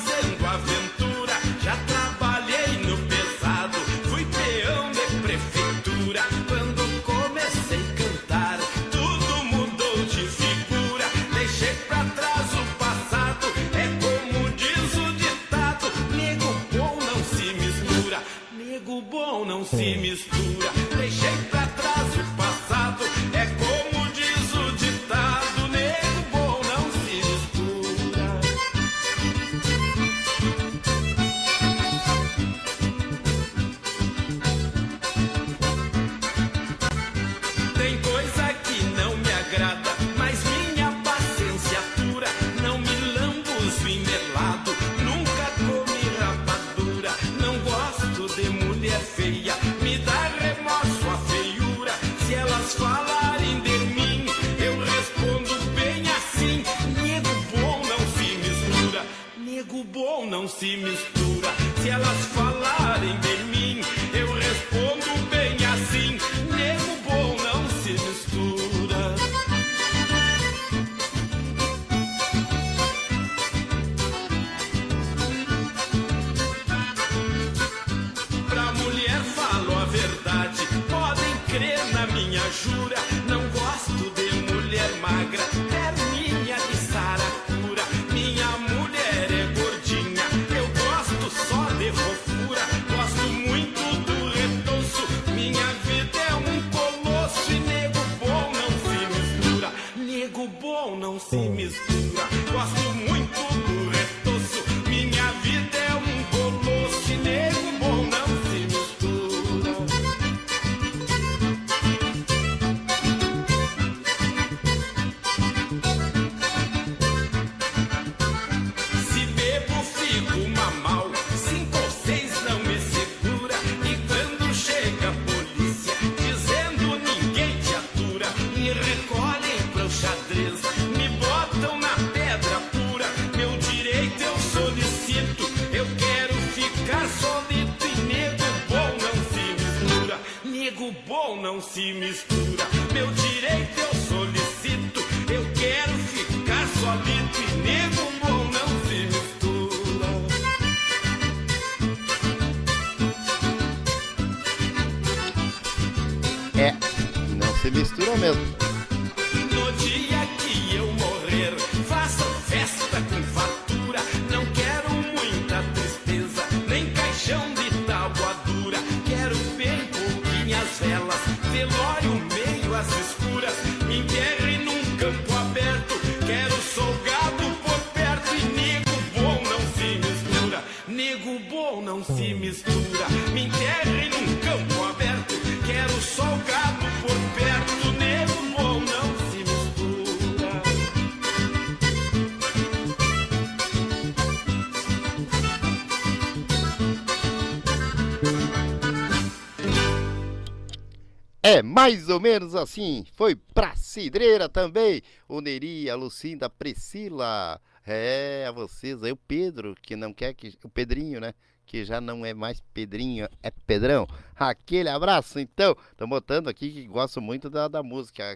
S3: mais ou menos assim. Foi pra Cidreira também. O Neri, a Lucinda, a Priscila. É, a vocês aí, o Pedro, que não quer que. O Pedrinho, né? Que já não é mais Pedrinho, é Pedrão. Aquele abraço, então. Tô botando aqui que gosto muito da, da música.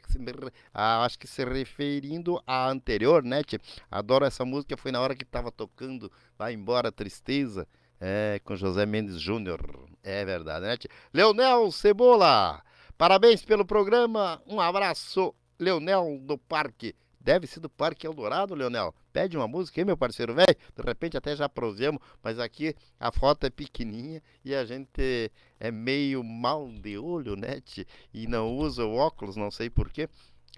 S3: Acho que se referindo à anterior, né? tchê? Adoro essa música. Foi na hora que tava tocando Vai Embora Tristeza. É, com José Mendes Júnior. É verdade, né? tchê? Leonel Cebola. Parabéns pelo programa. Um abraço, Leonel do Parque. Deve ser do Parque Eldorado, Leonel. Pede uma música aí, meu parceiro velho. De repente até já prosemos, mas aqui a foto é pequenininha e a gente é meio mal de olho, né? E não usa o óculos, não sei porquê.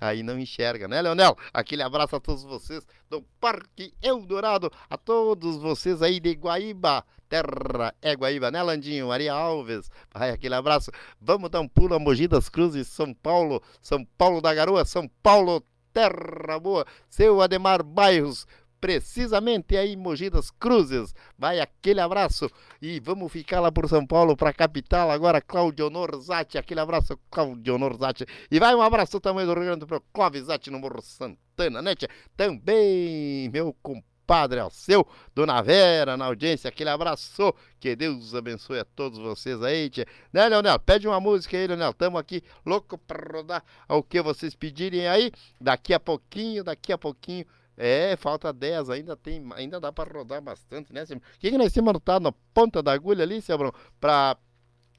S3: Aí não enxerga, né, Leonel? Aquele abraço a todos vocês do Parque Eldorado, a todos vocês aí de Guaíba, terra é Guaíba, né, Landinho? Maria Alves, vai aquele abraço. Vamos dar um pulo a Mogi das Cruzes, São Paulo, São Paulo da Garoa, São Paulo, terra boa. Seu Ademar Bairros, precisamente aí em Mogi das Cruzes. Vai aquele abraço e vamos ficar lá por São Paulo, para a capital agora, Claudio Norzati. Aquele abraço, Claudio Norzati. E vai um abraço também do Rio Grande do Sul, Clóvis Zatti no Morro Santana, né? tia? Também, meu compadre Alceu, Dona Vera na audiência, aquele abraço, que Deus abençoe a todos vocês aí, tchê. Né, Leonel? Pede uma música aí, Leonel, tamo aqui louco pra rodar o que vocês pedirem aí, daqui a pouquinho, daqui a pouquinho, é, falta 10, ainda tem, ainda dá pra rodar bastante, né, Silvio? O que, nós temos anotado na ponta da agulha ali, Silvio? Pra,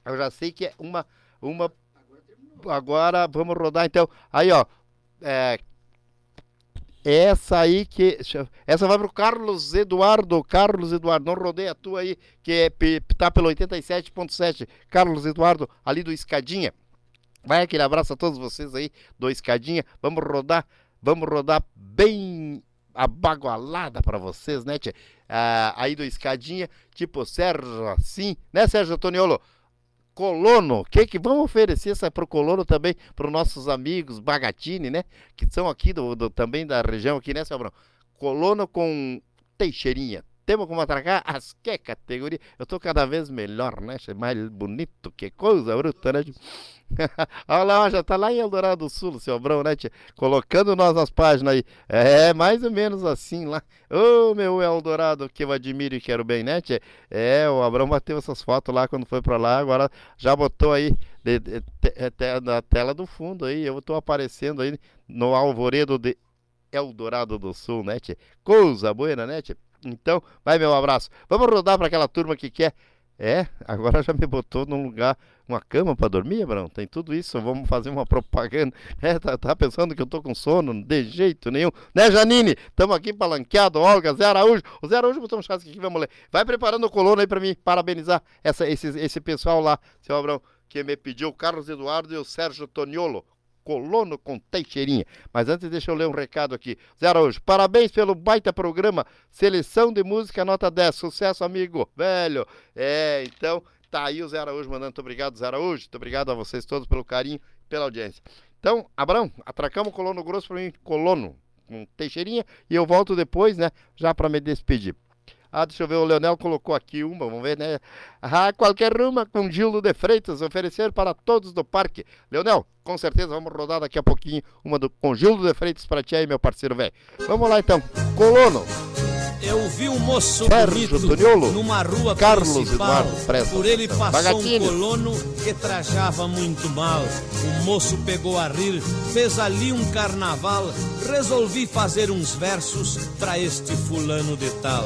S3: eu já sei que é uma, uma, agora vamos rodar então, aí ó, é, essa aí que. Essa vai pro Carlos Eduardo. Carlos Eduardo, não rodei a tua aí, que é, tá pelo 87.7. Carlos Eduardo, ali do Escadinha. Vai aquele abraço a todos vocês aí do Escadinha. Vamos rodar, vamos rodar bem abagualada pra vocês, né, tia? Ah, aí do Escadinha, tipo Sérgio, assim, né, Sérgio Toniolo? Colono, que que vamos oferecer essa pro Colono também para os nossos amigos Bagatini, né? Que são aqui do, do- também da região aqui, né, Sabrão? Colono com Teixeirinha. Temos como atracar as que categoria. Eu tô cada vez melhor, né? Mais bonito, que coisa bruta, né? Olha lá, já tá lá em Eldorado do Sul, seu Abrão, né? Colocando nós nas páginas aí. É, mais ou menos assim lá. Ô, meu Eldorado, que eu admiro e quero bem, né, tia? É, o Abrão bateu essas fotos lá quando foi pra lá, agora já botou aí de- de- te- te- na tela do fundo aí. Eu tô aparecendo aí no alvoredo de Eldorado do Sul, né, tia? Coisa boa, né, tia? Então, vai meu abraço. Vamos rodar para aquela turma que quer. É, agora já me botou num lugar, uma cama para dormir, Abrão. Tem tudo isso. Vamos fazer uma propaganda. É, tá, tá pensando que eu tô com sono? De jeito nenhum. Né, Janine? Estamos aqui palanqueado. Olga, Zé Araújo. O Zé Araújo botou um chasque aqui, vamos ler. Vai preparando o colono aí para mim, parabenizar essa, esse, esse pessoal lá, seu Abrão, que me pediu o Carlos Eduardo e o Sérgio Toniolo. Colono com Teixeirinha. Mas antes, deixa eu ler um recado aqui. Zé Araújo, parabéns pelo baita programa. Seleção de música nota 10. Sucesso, amigo. Velho. É, então, tá aí o Zé Araújo mandando. Muito obrigado, Zé Araújo. Muito obrigado a vocês todos pelo carinho pela audiência. Então, Abrão, atracamos o Colono Grosso pra mim. Colono com Teixeirinha. E eu volto depois, né? Já pra me despedir. Ah, deixa eu ver, o Leonel colocou aqui uma, vamos ver, né? Ah, qualquer uma com Gildo de Freitas, oferecer para todos do parque. Leonel, com certeza vamos rodar daqui a pouquinho uma do, com Gildo de Freitas para ti aí, meu parceiro velho. Vamos lá então, Colono.
S19: Eu vi um moço
S3: Sérgio
S19: bonito
S3: Toniolo,
S19: numa rua
S3: Carlos
S19: principal.
S3: Eduardo, presta
S19: Por ele passou
S3: Bagatini.
S19: um colono que trajava muito mal. O moço pegou a rir, fez ali um carnaval. Resolvi fazer uns versos pra este fulano de tal.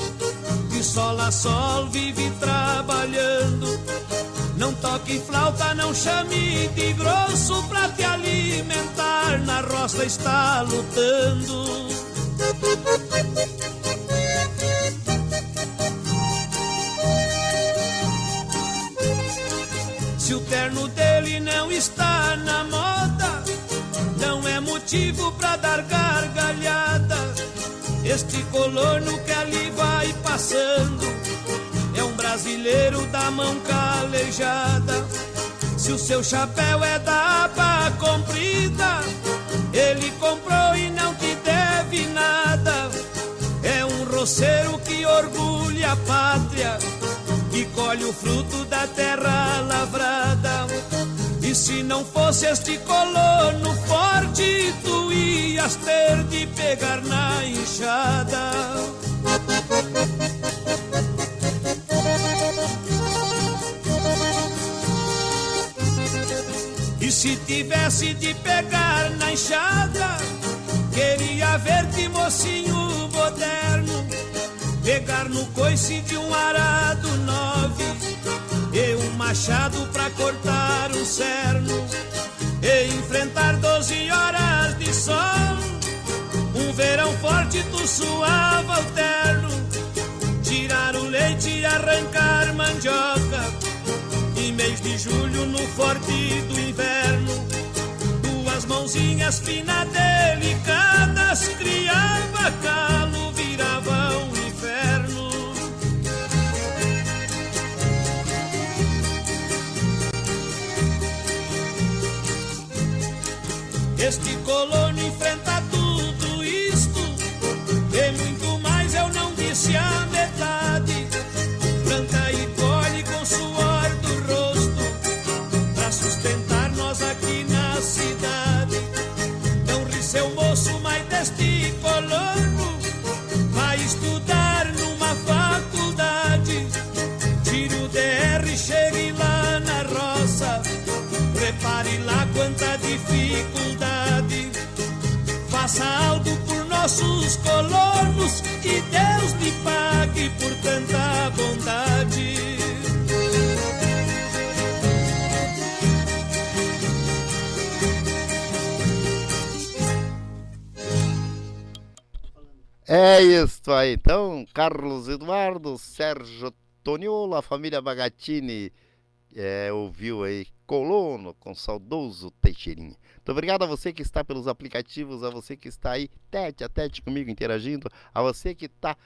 S19: de sol a sol vive trabalhando. Não toque flauta, não chame de grosso pra te alimentar. Na roça está lutando. Se o terno dele não está na moda, não é motivo pra dar gargalhada. Este colono que ali vai passando é um brasileiro da mão calejada. Se o seu chapéu é da aba comprida, ele comprou e não te deve nada. É um roceiro que orgulha a pátria, que colhe o fruto da terra lavrada. E se não fosse este colono forte, tu ias ter de pegar na enxada. E se tivesse de pegar na enxada, queria ver-te mocinho moderno, pegar no coice de um arado nove e um machado pra cortar um cerno e enfrentar doze horas de sol. Um verão forte tu suava o terno, tirar o leite e arrancar mandioca. E mês de julho no forte do inverno, duas mãozinhas finas delicadas
S20: criava calo, virava um Este colono enfrenta tudo isto e muito mais eu não disse a metade. Branca e colhe com suor do rosto pra sustentar nós aqui na cidade. Não ri seu moço, mas deste colono vai estudar numa faculdade. Tire o DR, chegue lá na roça. Prepare lá quanta dificuldade. Faça por nossos colonos e Deus lhe pague por tanta bondade.
S3: É isso aí. Então, Carlos Eduardo, Sérgio Toniolo, a família Bagatini é, ouviu aí Colono com saudoso Teixeirinha. Muito obrigado a você que está pelos aplicativos, a você que está aí tete a tete comigo interagindo, a você que está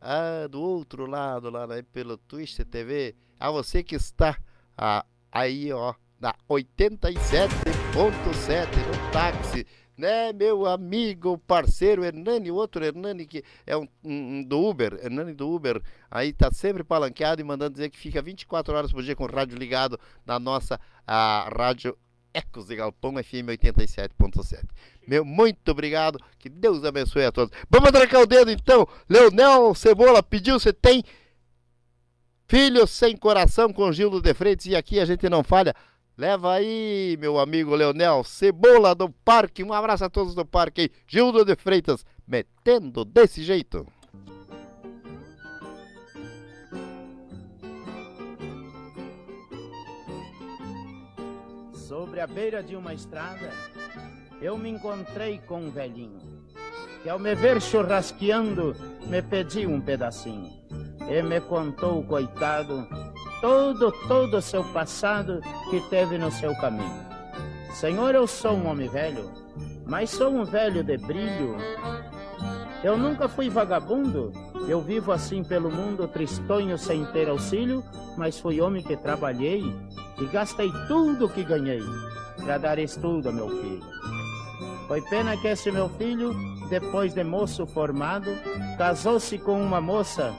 S3: ah, do outro lado, lá né, pelo Twitch TV, a você que está ah, aí, ó, na 87.7 no táxi, né, meu amigo, parceiro Hernani, o outro Hernani que é um, um- do Uber, Hernani do Uber, aí tá sempre palanqueado e mandando dizer que fica 24 horas por dia com o rádio ligado na nossa a rádio Ecos de Galpão FM 87.7. Meu, muito obrigado, que Deus abençoe a todos. Vamos trancar o dedo então, Leonel Cebola pediu, você tem Filho sem coração com Gildo de Freitas e aqui a gente não falha. Leva aí, meu amigo Leonel, Cebola do Parque. Um abraço a todos do Parque. Gildo de Freitas, metendo desse jeito.
S4: Sobre a beira de uma estrada, eu me encontrei com um velhinho, que ao me ver churrasqueando, me pediu um pedacinho. E me contou, coitado, todo, todo o seu passado que teve no seu caminho. Senhor, eu sou um homem velho, mas sou um velho de brilho. Eu nunca fui vagabundo, eu vivo assim pelo mundo, tristonho sem ter auxílio, mas fui homem que trabalhei e gastei tudo que ganhei para dar estudo ao meu filho. Foi pena que esse meu filho, depois de moço formado, casou-se com uma moça,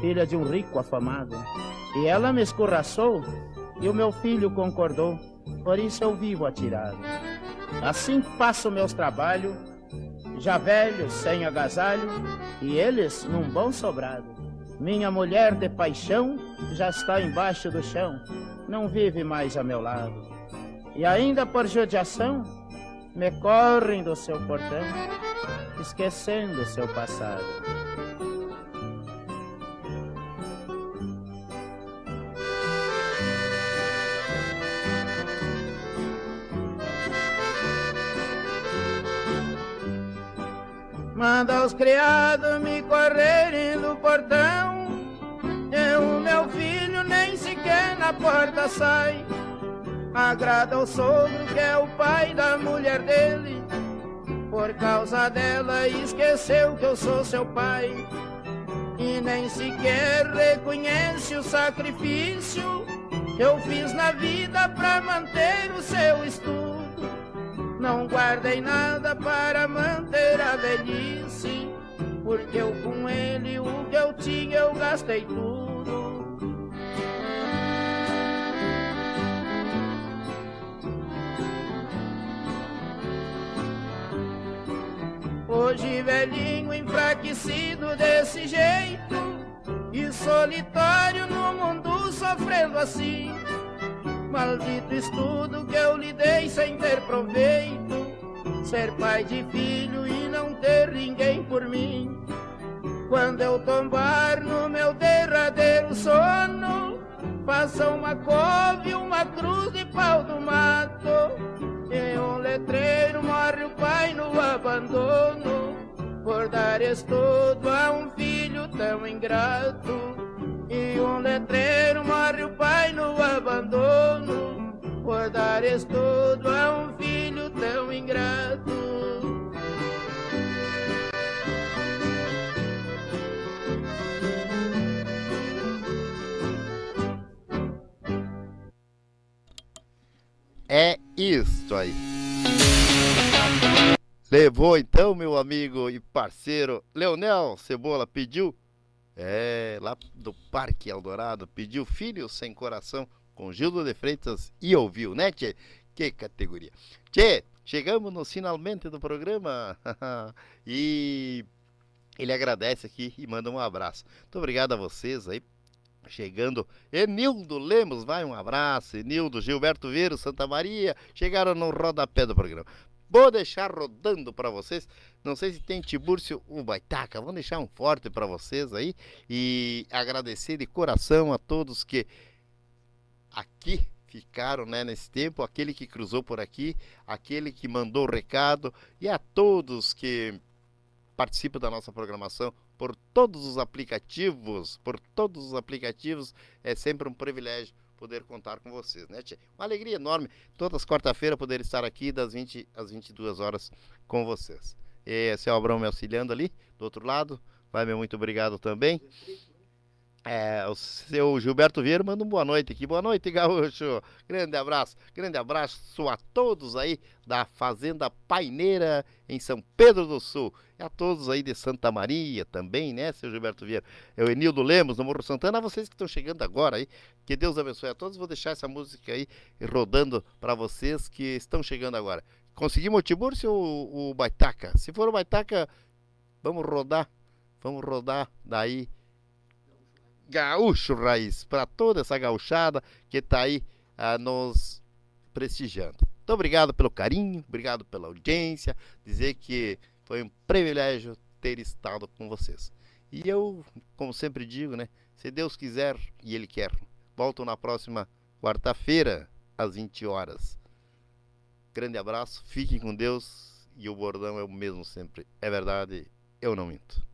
S4: filha de um rico afamado. E ela me escorraçou e o meu filho concordou, por isso eu vivo atirado. Assim passo meus trabalhos, já velho, sem agasalho, e eles num bom sobrado. Minha mulher de paixão já está embaixo do chão, não vive mais a meu lado. E ainda por judiação, me correm do seu portão, esquecendo seu passado. Manda os criados me correrem do portão. E o meu filho nem sequer na porta sai. Agrada o sogro que é o pai da mulher dele. Por causa dela esqueceu que eu sou seu pai. E nem sequer reconhece o sacrifício que eu fiz na vida pra manter o seu estudo. Não guardei nada para manter a velhice, porque eu com ele o que eu tinha eu gastei tudo. Hoje velhinho enfraquecido desse jeito e solitário no mundo sofrendo assim. Maldito estudo que eu lhe dei sem ter proveito. Ser pai de filho e não ter ninguém por mim. Quando eu tombar no meu derradeiro sono, faça uma cove, uma cruz de pau do mato. E um letreiro morre o pai no abandono. Por dar estudo a um filho tão ingrato. E um letreiro morre o pai no abandono Por dar estudo a um filho tão ingrato É
S3: isto aí. Levou então, meu amigo e parceiro Leonel Cebola pediu é, lá do Parque Eldorado, pediu Filho Sem Coração com Gildo de Freitas e ouviu, né, Tchê? Que categoria. Tchê, chegamos no finalmente do programa e ele agradece aqui e manda um abraço. Muito obrigado a vocês aí Chegando, Enildo Lemos, vai um abraço. Enildo, Gilberto Vieira, Santa Maria, chegaram no rodapé do programa. Vou deixar rodando para vocês. Não sei se tem Tibúrcio Baitaca. Vou deixar um forte para vocês aí e agradecer de coração a todos que aqui ficaram né, nesse tempo, aquele que cruzou por aqui, aquele que mandou o recado e a todos que participam da nossa programação por todos os aplicativos, por todos os aplicativos, é sempre um privilégio poder contar com vocês, né, tia? Uma alegria enorme, todas as quarta-feiras poder estar aqui das 20 às 22 horas com vocês. E seu Abrão me auxiliando ali, do outro lado, vai meu muito obrigado também. É, o seu Gilberto Vieira manda um boa noite aqui. Boa noite, Gaúcho. Grande abraço. Grande abraço a todos aí da Fazenda Paineira em São Pedro do Sul. E a todos aí de Santa Maria também, né, seu Gilberto Vieira? É o Enildo Lemos, no Morro Santana. A vocês que estão chegando agora aí. Que Deus abençoe a todos. Vou deixar essa música aí rodando para vocês que estão chegando agora. Conseguimos o Tiburcio ou o Baitaca? Se for o Baitaca, vamos rodar. Vamos rodar daí Gaúcho Raiz, para toda essa gauchada que está aí ah, nos prestigiando. Muito obrigado pelo carinho, obrigado pela audiência, dizer que foi um privilégio ter estado com vocês. E eu, como sempre digo, né, se Deus quiser e Ele quer, volto na próxima quarta-feira às 20 horas. Grande abraço, fiquem com Deus e o bordão é o mesmo sempre. É verdade, eu não minto.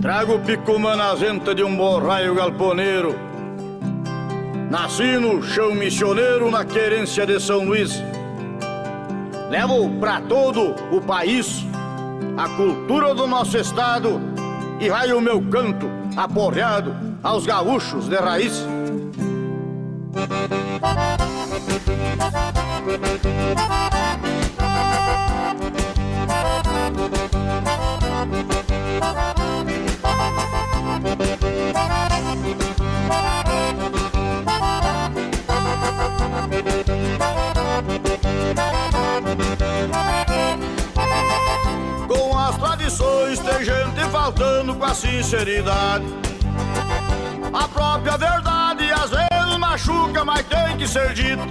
S21: Trago picumã na venta de um borraio galponeiro. Nasci no chão missioneiro na querência de São Luís. Levo pra todo o país a cultura do nosso estado e vai o meu canto aporreado aos gaúchos de raiz. Com tradições tem gente faltando com a sinceridade. A própria verdade às vezes machuca, mas tem que ser dito.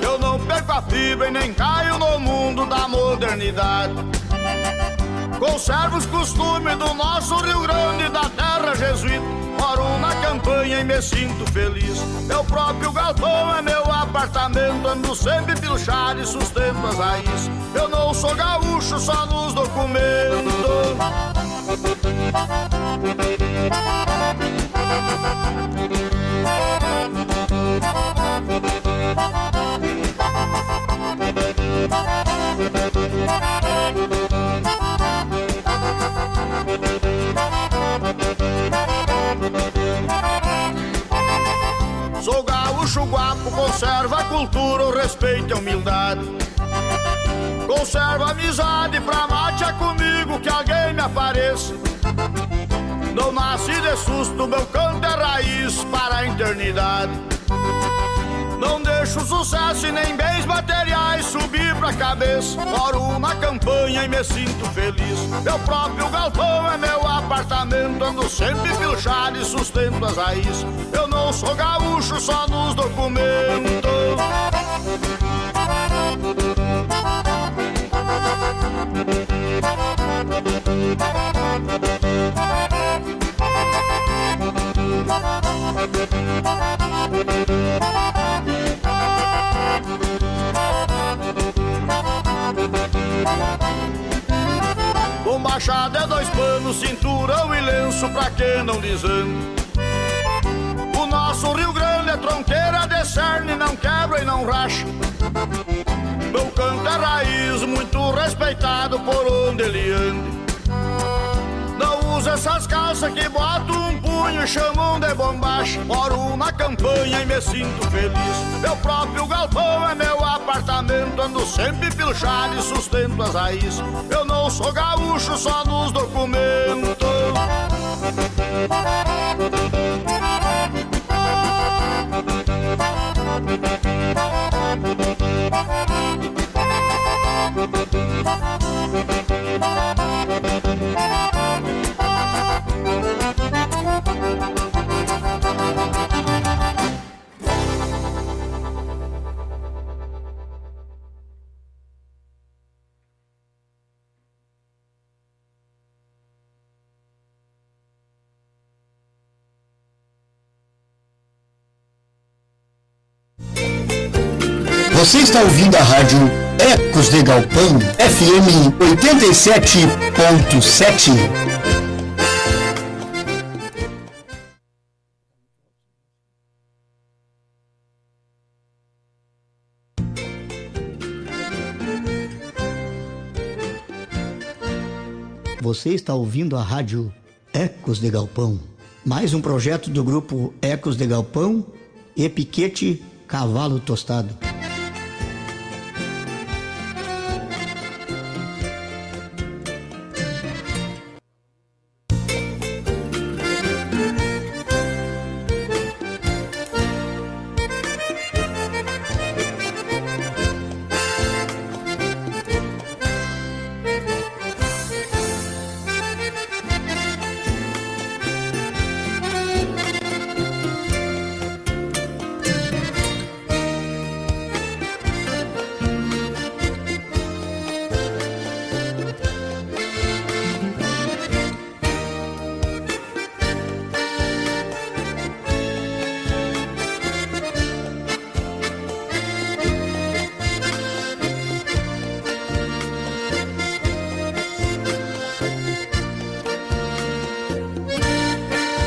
S21: Eu não perco a fibra e nem caio no mundo da modernidade. Conservo os costumes do nosso Rio Grande, da terra jesuíta. Moro na campanha e me sinto feliz. Meu próprio galpão é meu apartamento. Ando sempre pilchado e sustento as raízes. Eu não sou gaúcho só nos documentos. Sou gaúcho guapo, conserva a cultura, o respeito e a humildade. Conserva a amizade pra mate é comigo que alguém me apareça. Não nasci de susto, meu canto é raiz para a eternidade. Não deixo sucesso e nem bens materiais subir pra cabeça. Moro na campanha e me sinto feliz. Meu próprio galpão é meu apartamento. Ando sempre pilchado e sustento as raízes. Eu sou gaúcho só nos documentos. Bombachada é dois panos, cinturão e lenço pra quem não desande. Nosso Rio Grande é tronqueira de cerne, não quebra e não racha. Meu canto é raiz, muito respeitado por onde ele ande. Não usa essas calças que boto um punho, chamam de bombacha. Moro na campanha e me sinto feliz. Meu próprio galpão é meu apartamento, ando sempre pilchado e sustento as raízes. Eu não sou gaúcho só nos documentos.
S2: Você está ouvindo a rádio Ecos de Galpão, FM 87.7. Você está ouvindo a rádio Ecos de Galpão, mais um projeto do grupo Ecos de Galpão e Piquete Cavalo Tostado.